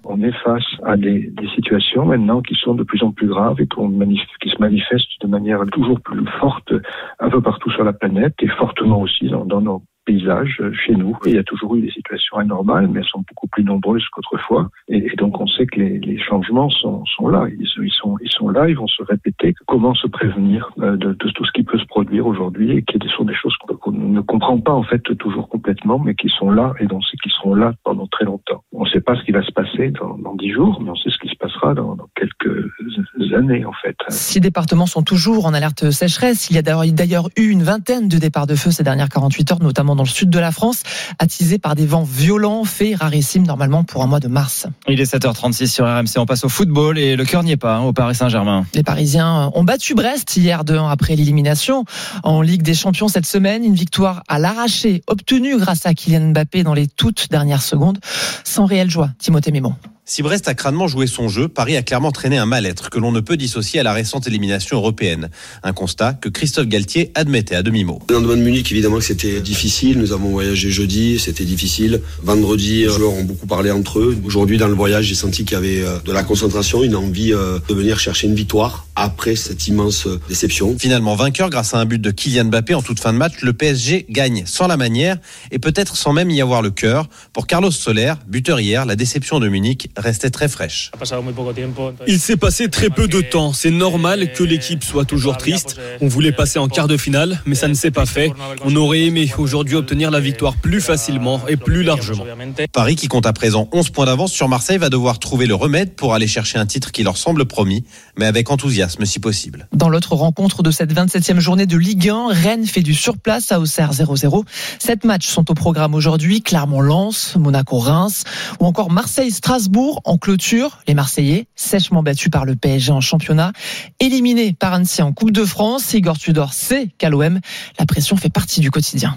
[SPEAKER 41] On est face à des, des situations maintenant qui sont de plus en plus graves et qui se manifestent de manière toujours plus forte un peu partout sur la planète et fortement aussi dans, dans nos paysages chez nous. Il y a toujours eu des situations anormales, mais elles sont beaucoup plus nombreuses qu'autrefois. Et, et, donc on sait que les, les changements sont, sont là. Ils, ils, sont, ils sont là, ils vont se répéter. Comment se prévenir de, de tout ce qui peut se produire aujourd'hui et qui sont des choses qu'on ne comprend pas en fait toujours complètement, mais qui sont là et dont c'est qui seront là pendant très longtemps. On ne sait pas ce qui va se passer dans dix jours, mais on sait ce qui se passera dans, dans quelques années en fait.
[SPEAKER 32] Six départements sont toujours en alerte sécheresse. Il y a d'ailleurs eu une vingtaine de départs de feu ces dernières 48 heures, notamment dans le sud de la France, attisés par des vents violents, fait rarissime normalement pour un mois de mars.
[SPEAKER 3] Il est 7h36 sur RMC, on passe au football et le cœur n'y est pas hein, au Paris Saint-Germain.
[SPEAKER 32] Les Parisiens ont battu Brest hier 2-1 après l'élimination en Ligue des Champions cette semaine, une victoire à l'arraché obtenue grâce à Kylian Mbappé dans les toutes dernières secondes, sans réelle joie. Timothée Mémon.
[SPEAKER 42] Si Brest a crânement joué son jeu, Paris a clairement traîné un mal-être que l'on ne peut dissocier à la récente élimination européenne. Un constat que Christophe Galtier admettait à demi-mot.
[SPEAKER 43] Le lendemain de Munich, évidemment que c'était difficile. Nous avons voyagé jeudi, c'était difficile. Vendredi, les joueurs ont beaucoup parlé entre eux. Aujourd'hui, dans le voyage, j'ai senti qu'il y avait euh, de la concentration, une envie euh, de venir chercher une victoire après cette immense déception.
[SPEAKER 42] Finalement vainqueur grâce à un but de Kylian Mbappé en toute fin de match, le PSG gagne sans la manière et peut-être sans même y avoir le cœur. Pour Carlos Soler, buteur hier, la déception de Munich restait très fraîche.
[SPEAKER 44] Il s'est passé très peu de temps. C'est normal que l'équipe soit toujours triste. On voulait passer en quart de finale, mais ça ne s'est pas fait. On aurait aimé aujourd'hui obtenir la victoire plus facilement et plus largement.
[SPEAKER 42] Paris, qui compte à présent 11 points d'avance sur Marseille, va devoir trouver le remède pour aller chercher un titre qui leur semble promis, mais avec enthousiasme
[SPEAKER 32] Dans l'autre rencontre de cette 27e journée de Ligue 1, Rennes fait du surplace à Auxerre 0-0. Sept matchs sont au programme aujourd'hui. Clermont-Lens, Monaco-Reims ou encore Marseille-Strasbourg en clôture. Les Marseillais, sèchement battus par le PSG en championnat, éliminés par Annecy en Coupe de France. Igor Tudor sait qu'à l'OM, la pression fait partie du quotidien.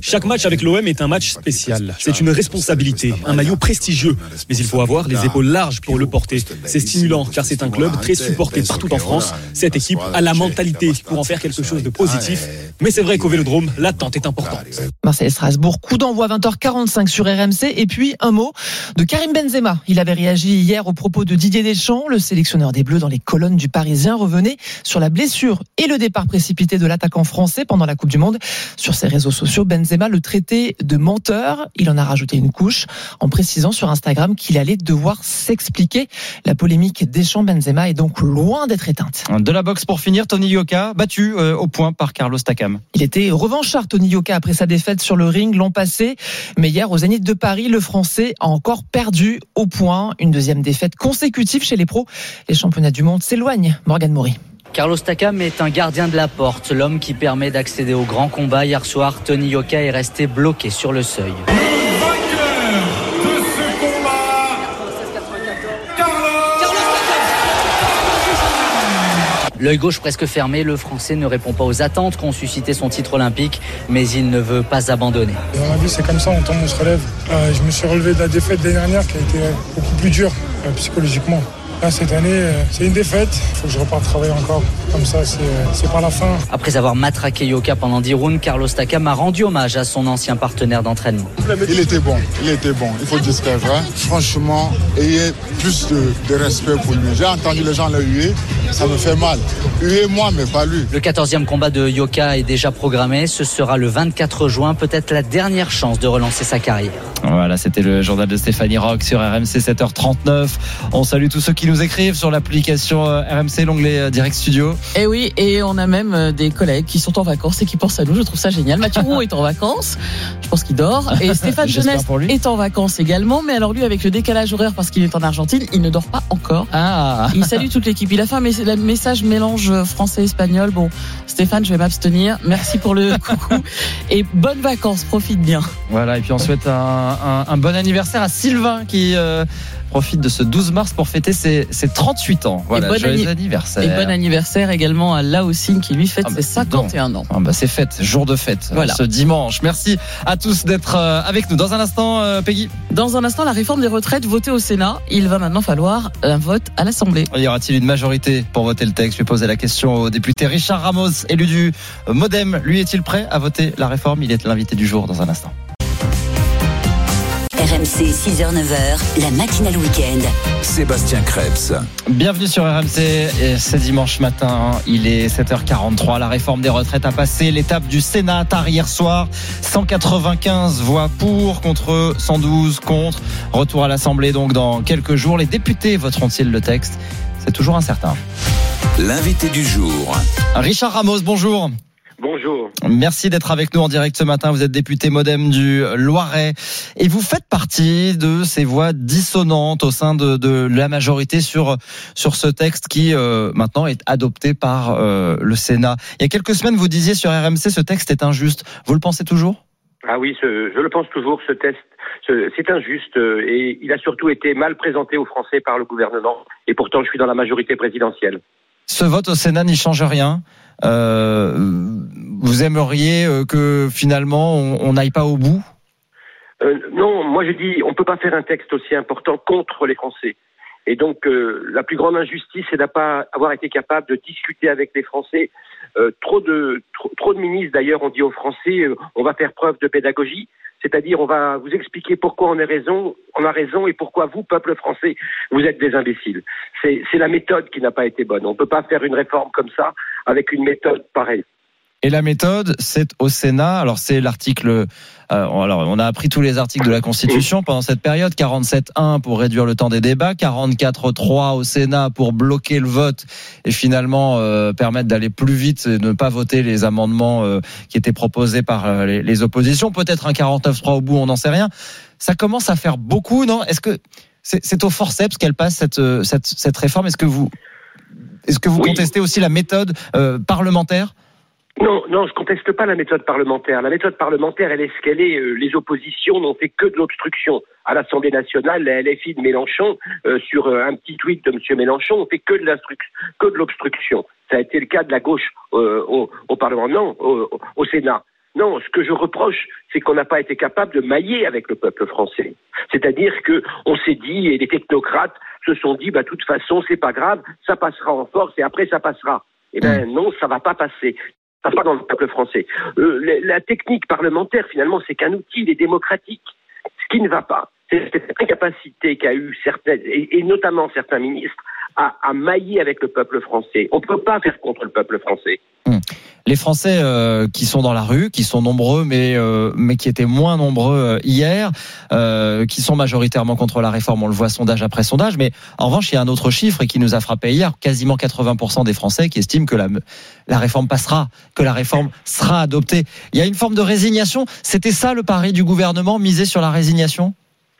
[SPEAKER 44] Chaque match avec l'OM est un match spécial. C'est une responsabilité, un maillot prestigieux. Mais il faut avoir les épaules larges pour le porter. C'est stimulant car c'est un club très supporté partout en France. Cette équipe a la mentalité pour en faire quelque chose de positif. Mais c'est vrai qu'au Vélodrome, l'attente est importante.
[SPEAKER 32] Marseille-Strasbourg, coup d'envoi 20h45 sur RMC. Et puis un mot de Karim Benzema. Il avait réagi hier au propos de Didier Deschamps. Le sélectionneur des Bleus dans les colonnes du Parisien revenait sur la blessure et le départ précipité de l'attaquant français pendant la Coupe du Monde. Sur ses réseaux sociaux, Benzema le traitait de menteur. Il en a rajouté une couche en précisant sur Instagram qu'il allait devoir s'expliquer. La polémique Deschamps-Benzema est donc loin d'être éteinte.
[SPEAKER 3] De la boxe pour finir, Tony Yoka battu euh, au point par Carlos Takam.
[SPEAKER 32] Il était revanchard Tony Yoka après sa défaite sur le ring l'an passé, mais hier au Zénith de Paris, le Français a encore perdu au point. Une deuxième défaite consécutive chez les pros. Les championnats du monde s'éloignent. Morgan Maury.
[SPEAKER 45] Carlos Takam est un gardien de la porte, l'homme qui permet d'accéder au grand combat. Hier soir, Tony Yoka est resté bloqué sur le seuil. L'œil gauche presque fermé, le Français ne répond pas aux attentes qu'ont suscité son titre olympique, mais il ne veut pas abandonner.
[SPEAKER 18] Dans la vie, c'est comme ça, on tombe, on se relève. Euh, je me suis relevé de la défaite de l'année dernière qui a été beaucoup plus dure euh, psychologiquement. Là, cette année, euh, c'est une défaite. Il faut que je reparte travailler encore. Comme ça, c'est c'est pas la fin.
[SPEAKER 45] Après avoir matraqué Yoka pendant 10 rounds, Carlos Takam a rendu hommage à son ancien partenaire d'entraînement.
[SPEAKER 37] Il était bon, il était bon. Il faut dire ce qu'il vrai. Franchement, ayez plus de, de respect pour lui. J'ai entendu les gens le huer, ça me fait mal. Huer moi, mais pas lui.
[SPEAKER 45] Le 14e combat de Yoka est déjà programmé. Ce sera le 24 juin, peut-être la dernière chance de relancer sa carrière.
[SPEAKER 3] Voilà, c'était le journal de Stéphanie Rock sur RMC 7h39. On salue tous ceux qui nous écrivent sur l'application euh, RMC, l'onglet euh, Direct Studio.
[SPEAKER 25] Et Eh oui, et on a même euh, des collègues qui sont en vacances et qui pensent à nous. Je trouve ça génial. Mathieu Roux est en vacances. Je pense qu'il dort. Et Stéphane Jeunesse est en vacances également. Mais alors lui, avec le décalage horaire parce qu'il est en Argentine, il ne dort pas encore.
[SPEAKER 3] Ah.
[SPEAKER 25] Il salue toute l'équipe. Il a fait un mess- un message mélange français-espagnol. Bon, Stéphane, je vais m'abstenir. Merci pour le coucou. Et bonnes vacances. Profite bien.
[SPEAKER 3] Voilà, et puis on souhaite un, un- un bon anniversaire à Sylvain qui euh, profite de ce 12 mars pour fêter ses, ses 38 ans. Voilà,
[SPEAKER 25] bon,
[SPEAKER 3] joyeux anniversaire.
[SPEAKER 25] et bon anniversaire également à Laossine qui lui fête
[SPEAKER 3] Ah bah,
[SPEAKER 25] ses
[SPEAKER 3] dis donc.
[SPEAKER 25] 51 ans.
[SPEAKER 3] Ah bah c'est fête, jour de fête, euh,
[SPEAKER 25] Voilà.
[SPEAKER 3] ce dimanche. Merci à tous d'être euh, avec nous. Dans un instant, euh, Peggy,
[SPEAKER 25] Dans un instant, la réforme des retraites votée au Sénat. Il va maintenant falloir un vote à l'Assemblée.
[SPEAKER 3] y aura-t-il une majorité pour voter le texte Je vais poser la question au député Richard Ramos, élu du Modem. Lui est-il prêt à voter la réforme? Il est l'invité du jour dans un instant.
[SPEAKER 46] RMC 6h-9h, la matinale week-end.
[SPEAKER 28] Sébastien Krebs.
[SPEAKER 3] Bienvenue sur RMC, c'est dimanche matin, il est 7h43, la réforme des retraites a passé l'étape du Sénat tard hier soir, 195 voix pour, contre 112 contre, retour à l'Assemblée donc dans quelques jours, les députés voteront-ils le texte? C'est toujours incertain.
[SPEAKER 28] L'invité du jour.
[SPEAKER 3] Richard Ramos, bonjour.
[SPEAKER 47] Bonjour.
[SPEAKER 3] Merci d'être avec nous en direct ce matin. Vous êtes député modem du Loiret et vous faites partie de ces voix dissonantes au sein de, de la majorité sur sur ce texte qui euh, maintenant est adopté par euh, le Sénat. Il y a quelques semaines, vous disiez sur RMC ce texte est injuste. Vous le pensez toujours?
[SPEAKER 47] Ah oui, ce- je le pense toujours, ce test, ce- c'est injuste euh, et il a surtout été mal présenté aux Français par le gouvernement. Et pourtant, je suis dans la majorité présidentielle.
[SPEAKER 3] Ce vote au Sénat n'y change rien. Euh, vous aimeriez euh, que finalement on n'aille pas au bout?
[SPEAKER 47] Euh, non, moi je dis, on peut pas faire un texte aussi important contre les Français. Et donc, la plus grande injustice, c'est de pas avoir été capable de discuter avec les Français. Trop de trop, de ministres, d'ailleurs, ont dit aux Français, on va faire preuve de pédagogie, c'est-à-dire on va vous expliquer pourquoi on a raison, on a raison, et pourquoi vous, peuple français, vous êtes des imbéciles. C'est la méthode qui n'a pas été bonne. On peut pas faire une réforme comme ça avec une méthode pareille.
[SPEAKER 3] Et la méthode, c'est au Sénat. Alors c'est l'article. euh, alors on a appris tous les articles de la Constitution pendant cette période. 47.1 pour réduire le temps des débats, 44.3 au Sénat pour bloquer le vote et finalement euh, permettre d'aller plus vite et ne pas voter les amendements euh, qui étaient proposés par euh, les, les oppositions. Peut-être un 49.3 au bout, on n'en sait rien. Ça commence à faire beaucoup, non? Est-ce que c'est c'est au forceps qu'elle passe cette, euh, cette, cette réforme? Est-ce que vous est-ce que vous
[SPEAKER 47] Oui.
[SPEAKER 3] contestez aussi la méthode euh, parlementaire?
[SPEAKER 47] Non, non, je conteste pas la méthode parlementaire. La méthode parlementaire, elle est ce qu'elle est. Euh, Les oppositions n'ont fait que de l'obstruction. À l'Assemblée nationale, la LFI de Mélenchon, euh, sur euh, un petit tweet de M. Mélenchon, on fait que de l'instruc- que de l'obstruction. Ça a été le cas de la gauche euh, au, au Parlement, non, au, au Sénat. Non, ce que je reproche, c'est qu'on n'a pas été capable de mailler avec le peuple français. C'est-à-dire que on s'est dit, et les technocrates se sont dit, bah, de toute façon, c'est pas grave, ça passera en force et après ça passera. Eh bien, non, ça va pas passer. Va pas dans le peuple français. Euh, la, technique parlementaire, finalement, c'est qu'un outil, il est démocratique. Ce qui ne va pas, c'est cette incapacité qu'a eu certaines, et, notamment certains ministres, à mailler avec le peuple français. On ne peut pas faire contre le peuple français.
[SPEAKER 3] Les Français euh, qui sont dans la rue, qui sont nombreux, mais euh, mais qui étaient moins nombreux euh, hier, euh, qui sont majoritairement contre la réforme. On le voit sondage après sondage. Mais en revanche, il y a un autre chiffre et qui nous a frappé hier quasiment 80% des Français qui estiment que la la réforme passera, que la réforme sera adoptée. Il y a une forme de résignation. C'était ça le pari du gouvernement, miser sur la résignation?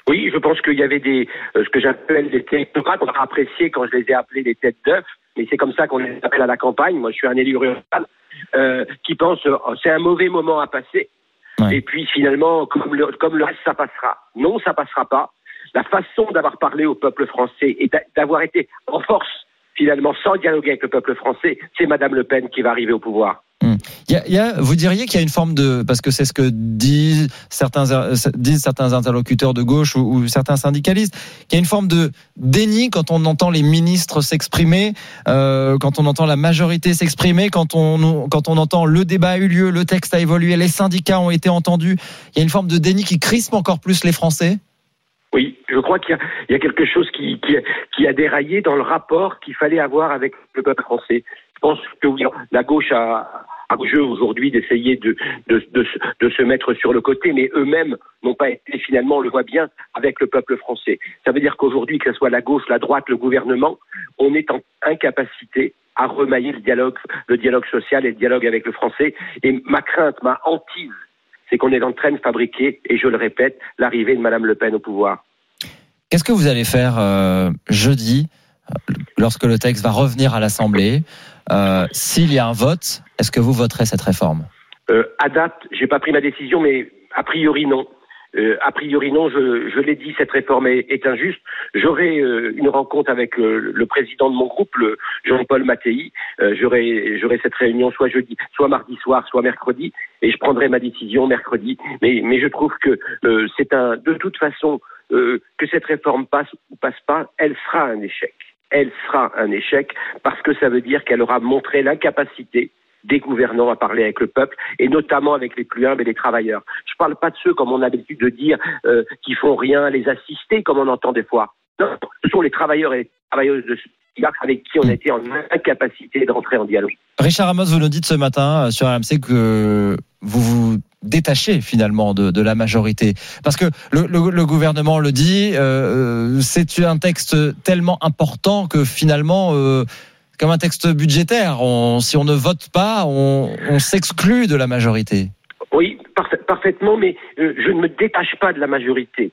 [SPEAKER 47] Oui, je pense qu'il y avait des, euh, ce que j'appelle des technocrates, on a apprécié quand je les ai appelés des têtes d'œuf, mais c'est comme ça qu'on les appelle à la campagne. Moi, je suis un élu rural, euh, qui pense euh, c'est un mauvais moment à passer. Et puis finalement, comme le, comme le reste, ça passera. Non, ça passera pas. La façon d'avoir parlé au peuple français et d'a- d'avoir été en force, finalement, sans dialoguer avec le peuple français, c'est Madame Le Pen qui va arriver au pouvoir.
[SPEAKER 3] Vous diriez qu'il y a une forme de, parce que c'est ce que disent certains, disent certains interlocuteurs de gauche ou, certains syndicalistes, qu'il y a une forme de déni quand on entend les ministres s'exprimer, euh, quand on entend la majorité s'exprimer, quand on, quand on entend le débat a eu lieu, le texte a évolué, les syndicats ont été entendus. Il y a une forme de déni qui crispe encore plus les Français.
[SPEAKER 47] Oui, je crois qu'il y, a- quelque chose qui, qui, a déraillé dans le rapport qu'il fallait avoir avec le peuple français. Je pense que la gauche a, jeu aujourd'hui d'essayer de, se- mettre sur le côté, mais eux-mêmes n'ont pas été finalement, on le voit bien, avec le peuple français. Ça veut dire qu'aujourd'hui, que ce soit la gauche, la droite, le gouvernement, on est en incapacité à remailler le dialogue, le dialogue social et le dialogue avec le français. Et ma crainte, ma hantise, c'est qu'on est en train de fabriquer, et je le répète, l'arrivée de Madame Le Pen au pouvoir.
[SPEAKER 3] Qu'est-ce que vous allez faire euh, jeudi, lorsque le texte va revenir à l'Assemblée euh, S'il y a un vote, est-ce que vous voterez cette réforme?
[SPEAKER 47] Euh, à date, j'ai pas pris ma décision, mais a priori non. Euh, a priori non, je, l'ai dit, cette réforme est, injuste. J'aurai une rencontre avec le président de mon groupe, Jean-Paul Mattei. J'aurai cette réunion soit jeudi, soit mardi soir, soit mercredi, et je prendrai ma décision mercredi. Mais, je trouve que c'est un, de toute façon, que cette réforme passe ou passe pas, elle sera un échec. Elle sera un échec parce que ça veut dire qu'elle aura montré l'incapacité des gouvernants à parler avec le peuple et notamment avec les plus humbles et les travailleurs. Je ne parle pas de ceux, comme on a l'habitude de dire, euh, qui font rien, les assister, comme on entend des fois. Non, ce sont les travailleurs et les travailleuses de avec qui on été en incapacité d'entrer en dialogue.
[SPEAKER 3] Richard Ramos, vous nous dites ce matin euh, sur RMC que vous vous détachez finalement de, la majorité. Parce que le, gouvernement le dit, euh, c'est un texte tellement important que finalement, euh, comme un texte budgétaire, si on ne vote pas, on, s'exclut de la majorité.
[SPEAKER 47] Oui, parfa- parfaitement, mais euh, je ne me détache pas de la majorité.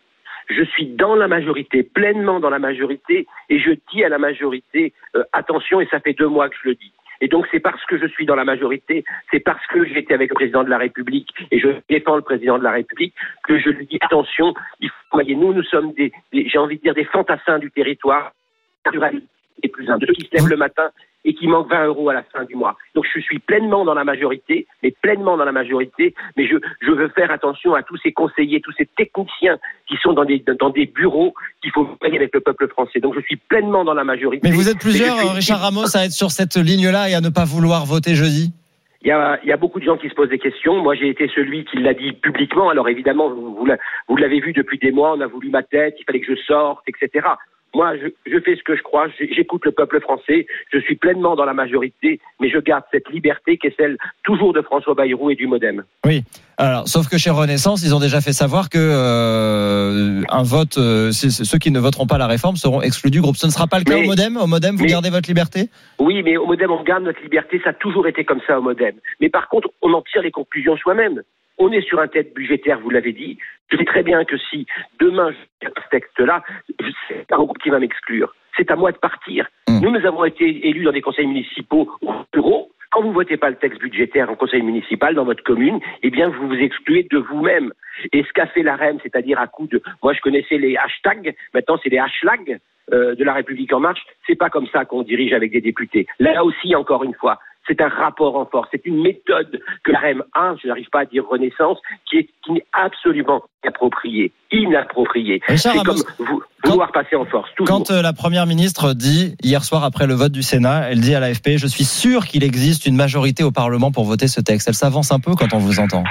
[SPEAKER 47] Je suis dans la majorité, pleinement dans la majorité, et je dis à la majorité, euh, attention, et ça fait deux mois que je le dis. Et donc c'est parce que je suis dans la majorité, c'est parce que j'étais avec le président de la République et je défends le président de la République que je lui dis attention, il faut, voyez, nous, nous sommes des, j'ai envie de dire des fantassins du territoire, et plus un, ceux qui se lèvent le matin et qui manquent 20 euros à la fin du mois. Donc je suis pleinement dans la majorité, mais pleinement dans la majorité, mais je, je veux faire attention à tous ces conseillers, tous ces techniciens qui sont dans des, dans des bureaux qu'il faut payer avec le peuple français. Donc je suis pleinement dans la majorité.
[SPEAKER 3] Mais vous êtes plusieurs,
[SPEAKER 47] suis-
[SPEAKER 3] Richard Ramos, à être sur cette ligne-là et à ne pas vouloir voter jeudi?
[SPEAKER 47] Il y, a, il y a beaucoup de gens qui se posent des questions. Moi, j'ai été celui qui l'a dit publiquement. Alors évidemment, vous, vous l'avez vu depuis des mois, on a voulu ma tête, il fallait que je sorte, etc. Moi, je, je fais ce que je crois, j'écoute le peuple français, je suis pleinement dans la majorité, mais je garde cette liberté qui est celle toujours de François Bayrou et du Modem.
[SPEAKER 3] Oui. Alors, sauf que chez Renaissance, ils ont déjà fait savoir que euh, un vote, euh, ceux qui ne voteront pas la réforme seront exclus du groupe. Ce ne sera pas le cas
[SPEAKER 47] Mais-
[SPEAKER 3] au MoDem? Au MoDem, vous
[SPEAKER 47] mais-
[SPEAKER 3] gardez votre liberté?
[SPEAKER 47] Oui, mais au Modem, on garde notre liberté, ça a toujours été comme ça au Modem. Mais par contre, on en tire les conclusions soi-même. On est sur un tête budgétaire, vous l'avez dit. Je sais très bien que si demain je ce texte-là, c'est un groupe qui va m'exclure. C'est à moi de partir. Nous, nous avons été élus dans des conseils municipaux ou bureaux. Quand vous votez pas le texte budgétaire en conseil municipal dans votre commune, eh bien, vous vous excluez de vous-même. Et ce qu'a fait la REM, c'est-à-dire à coup de, moi, je connaissais les hashtags, maintenant c'est les hashtags euh, de la République en marche. C'est pas comme ça qu'on dirige avec des députés. Là aussi, encore une fois, c'est un rapport en force, c'est une méthode que la REM a, je n'arrive pas à dire renaissance, qui est, qui est absolument inappropriée, inappropriée. C'est comme vouloir passer en force. Toujours.
[SPEAKER 3] Quand euh, la première ministre dit hier soir après le vote du Sénat, elle dit à l'AFP Je suis sûr qu'il existe une majorité au Parlement pour voter ce texte. Elle s'avance un peu quand on vous entend.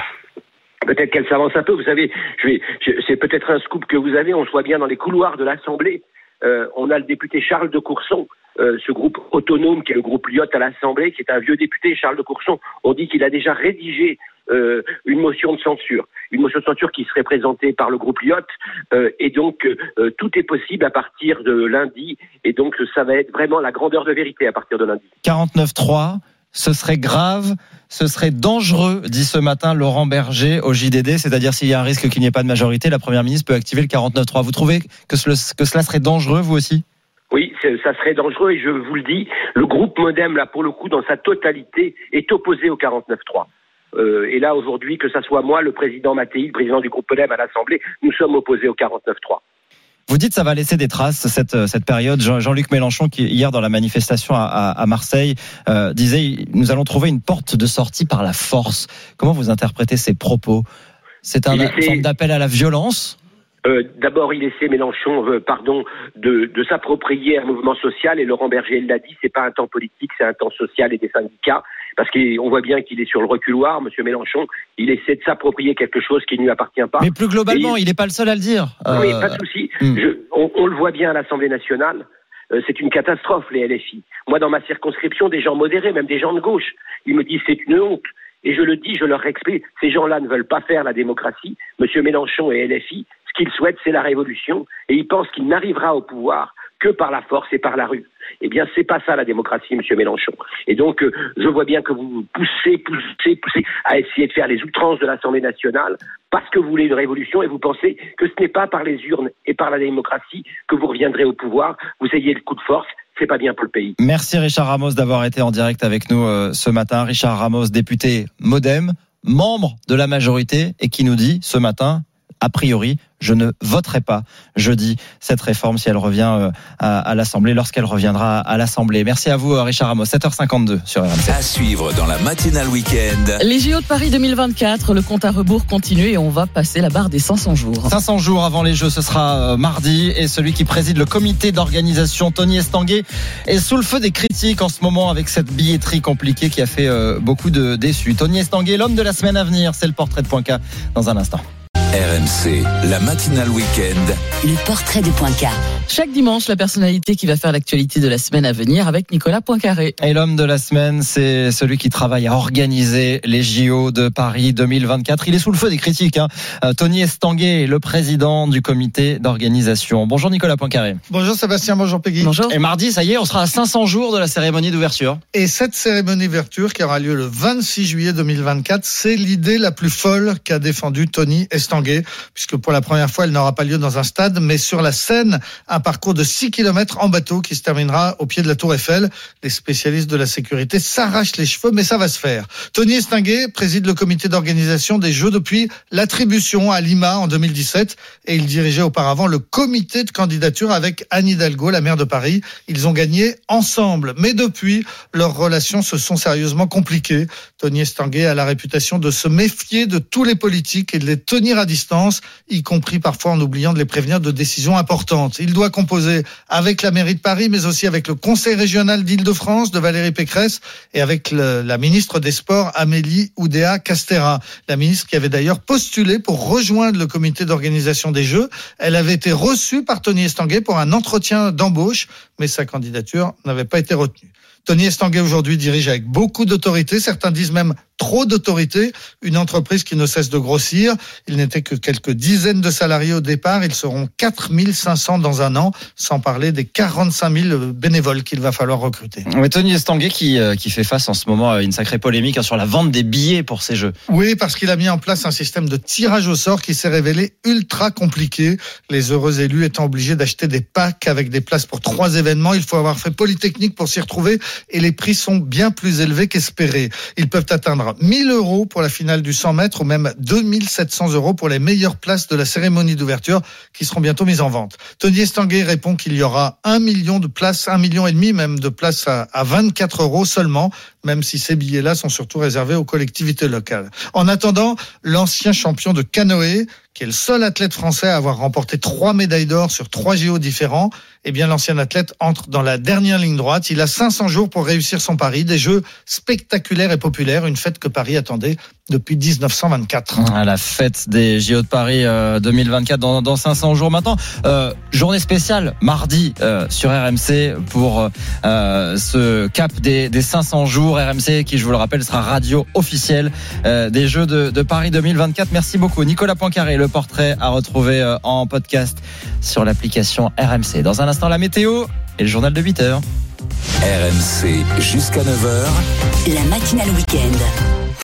[SPEAKER 47] Peut-être qu'elle s'avance un peu. Vous savez, je vais, je- c'est peut-être un scoop que vous avez. On se voit bien dans les couloirs de l'Assemblée. Euh, on a le député Charles de Courson, euh, ce groupe autonome qui est le groupe Lyot à l'Assemblée, qui est un vieux député, Charles de Courson. On dit qu'il a déjà rédigé euh, une motion de censure, une motion de censure qui serait présentée par le groupe Lyot. Euh, et donc, tout est possible à partir de lundi. Et donc, ça va être vraiment la grandeur de vérité à partir de lundi.
[SPEAKER 3] 49-3, ce serait grave, ce serait dangereux, dit ce matin Laurent Berger au JDD, c'est-à-dire s'il y a un risque qu'il n'y ait pas de majorité, la Première ministre peut activer le 49-3. Vous trouvez que cela serait dangereux, vous aussi?
[SPEAKER 47] Oui, ça serait dangereux et je vous le dis, le groupe Modem, là, pour le coup, dans sa totalité, est opposé au 49.3. Euh, et là, aujourd'hui, que ça soit moi, le président Mattei, le président du groupe Modem à l'Assemblée, nous sommes opposés au 49.3.
[SPEAKER 3] Vous dites que ça va laisser des traces cette, cette période. Jean- Jean-Luc Mélenchon, qui hier dans la manifestation à, Marseille, euh, disait nous allons trouver une porte de sortie par la force. Comment vous interprétez ces propos? C'est un forme d'appel à la violence?
[SPEAKER 47] Euh, D'abord, il essaie Mélenchon, euh, pardon, de, de s'approprier un mouvement social. Et Laurent Berger l'a dit, c'est pas un temps politique, c'est un temps social et des syndicats. Parce qu'on voit bien qu'il est sur le reculoir, Monsieur Mélenchon. Il essaie de s'approprier quelque chose qui ne lui appartient pas.
[SPEAKER 3] Mais plus globalement,
[SPEAKER 47] Et
[SPEAKER 3] il n'est pas le seul à le dire.
[SPEAKER 47] Oui,
[SPEAKER 3] Euh,
[SPEAKER 47] pas de souci.
[SPEAKER 3] hmm.
[SPEAKER 47] Je- On, on le voit bien à l'Assemblée nationale. C'est une catastrophe, les LFI. Moi, dans ma circonscription, des gens modérés, même des gens de gauche, ils me disent c'est une honte. Et je le dis, je leur explique, ces gens-là ne veulent pas faire la démocratie. Monsieur Mélenchon et LFI, ce qu'ils souhaitent, c'est la révolution. Et ils pensent qu'il n'arrivera au pouvoir que par la force et par la rue. Eh bien, c'est pas ça la démocratie, Monsieur Mélenchon. Et donc, euh, je vois bien que vous poussez, poussez, poussez à essayer de faire les outrances de l'Assemblée nationale parce que vous voulez une révolution et vous pensez que ce n'est pas par les urnes et par la démocratie que vous reviendrez au pouvoir. Vous ayez le coup de force. C'est pas bien pour le pays.
[SPEAKER 3] Merci Richard Ramos d'avoir été en direct avec nous euh, ce matin. Richard Ramos, député Modem, membre de la majorité et qui nous dit ce matin, a priori, je ne voterai pas jeudi cette réforme si elle revient euh, à, à l'Assemblée, lorsqu'elle reviendra à l'Assemblée. Merci à vous euh, Richard Ramos. 7h52 sur RMC.
[SPEAKER 28] À suivre dans la matinale week-end.
[SPEAKER 25] Les JO de Paris 2024, le compte à rebours continue et on va passer la barre des 500 jours.
[SPEAKER 3] 500 jours avant les Jeux, ce sera euh, mardi. Et celui qui préside le comité d'organisation, Tony Estanguet, est sous le feu des critiques en ce moment avec cette billetterie compliquée qui a fait euh, beaucoup de déçus. Tony Estanguet, l'homme de la semaine à venir, c'est le portrait de Poinca dans un instant.
[SPEAKER 28] RMC, la matinale week-end.
[SPEAKER 46] Le portrait de Poinca.
[SPEAKER 25] Chaque dimanche, la personnalité qui va faire l'actualité de la semaine à venir avec Nicolas Poincaré.
[SPEAKER 3] Et l'homme de la semaine, c'est celui qui travaille à organiser les JO de Paris 2024. Il est sous le feu des critiques. Hein. Euh, Tony Estanguet, le président du comité d'organisation. Bonjour Nicolas Poincaré.
[SPEAKER 48] Bonjour Sébastien, bonjour Peggy.
[SPEAKER 25] Bonjour.
[SPEAKER 3] Et mardi, ça y est, on sera à 500 jours de la cérémonie d'ouverture.
[SPEAKER 48] Et cette cérémonie d'ouverture qui aura lieu le 26 juillet 2024, c'est l'idée la plus folle qu'a défendue Tony Estanguet, puisque pour la première fois, elle n'aura pas lieu dans un stade, mais sur la Seine, un parcours de 6 km en bateau qui se terminera au pied de la Tour Eiffel. Les spécialistes de la sécurité s'arrachent les cheveux, mais ça va se faire. Tony Estanguet préside le comité d'organisation des Jeux depuis l'attribution à Lima en 2017, et il dirigeait auparavant le comité de candidature avec Anne Hidalgo, la maire de Paris. Ils ont gagné ensemble, mais depuis, leurs relations se sont sérieusement compliquées. Tony Estanguet a la réputation de se méfier de tous les politiques et de les tenir à y compris parfois en oubliant de les prévenir de décisions importantes. Il doit composer avec la mairie de Paris, mais aussi avec le conseil régional d'Île-de-France de Valérie Pécresse et avec la ministre des Sports Amélie Oudéa Castera, la ministre qui avait d'ailleurs postulé pour rejoindre le comité d'organisation des Jeux. Elle avait été reçue par Tony Estanguet pour un entretien d'embauche, mais sa candidature n'avait pas été retenue. Tony Estanguet aujourd'hui dirige avec beaucoup d'autorité, certains disent même trop d'autorité, une entreprise qui ne cesse de grossir. Il n'était que quelques dizaines de salariés au départ, ils seront 4500 dans un an, sans parler des 45 000 bénévoles qu'il va falloir recruter.
[SPEAKER 3] Mais Tony Estanguet qui, euh, qui fait face en ce moment à une sacrée polémique hein, sur la vente des billets pour ces Jeux.
[SPEAKER 48] Oui, parce qu'il a mis en place un système de tirage au sort qui s'est révélé ultra compliqué. Les heureux élus étant obligés d'acheter des packs avec des places pour trois événements. Il faut avoir fait Polytechnique pour s'y retrouver. et les prix sont bien plus élevés qu'espérés. Ils peuvent atteindre 1000 euros pour la finale du 100 mètres ou même 2700 euros pour les meilleures places de la cérémonie d'ouverture qui seront bientôt mises en vente. Tony Estanguet répond qu'il y aura un million de places, un million et demi même de places à, à 24 euros seulement, même si ces billets-là sont surtout réservés aux collectivités locales. En attendant, l'ancien champion de canoë, qui est le seul athlète français à avoir remporté trois médailles d'or sur trois JO différents, eh bien l'ancien athlète entre dans la dernière ligne droite. Il a 500 jours pour réussir son pari, des jeux spectaculaires et populaires, une fête que Paris attendait depuis 1924.
[SPEAKER 3] À la fête des JO de Paris euh, 2024 dans, dans 500 jours maintenant. Euh, journée spéciale mardi euh, sur RMC pour euh, ce cap des, des 500 jours. RMC qui, je vous le rappelle, sera radio officielle euh, des Jeux de, Paris 2024. Merci beaucoup. Nicolas Poincaré, le portrait à retrouver euh, en podcast sur l'application RMC. Dans un instant, la météo et le journal de 8 heures.
[SPEAKER 28] RMC jusqu'à 9h.
[SPEAKER 46] La matinale week-end.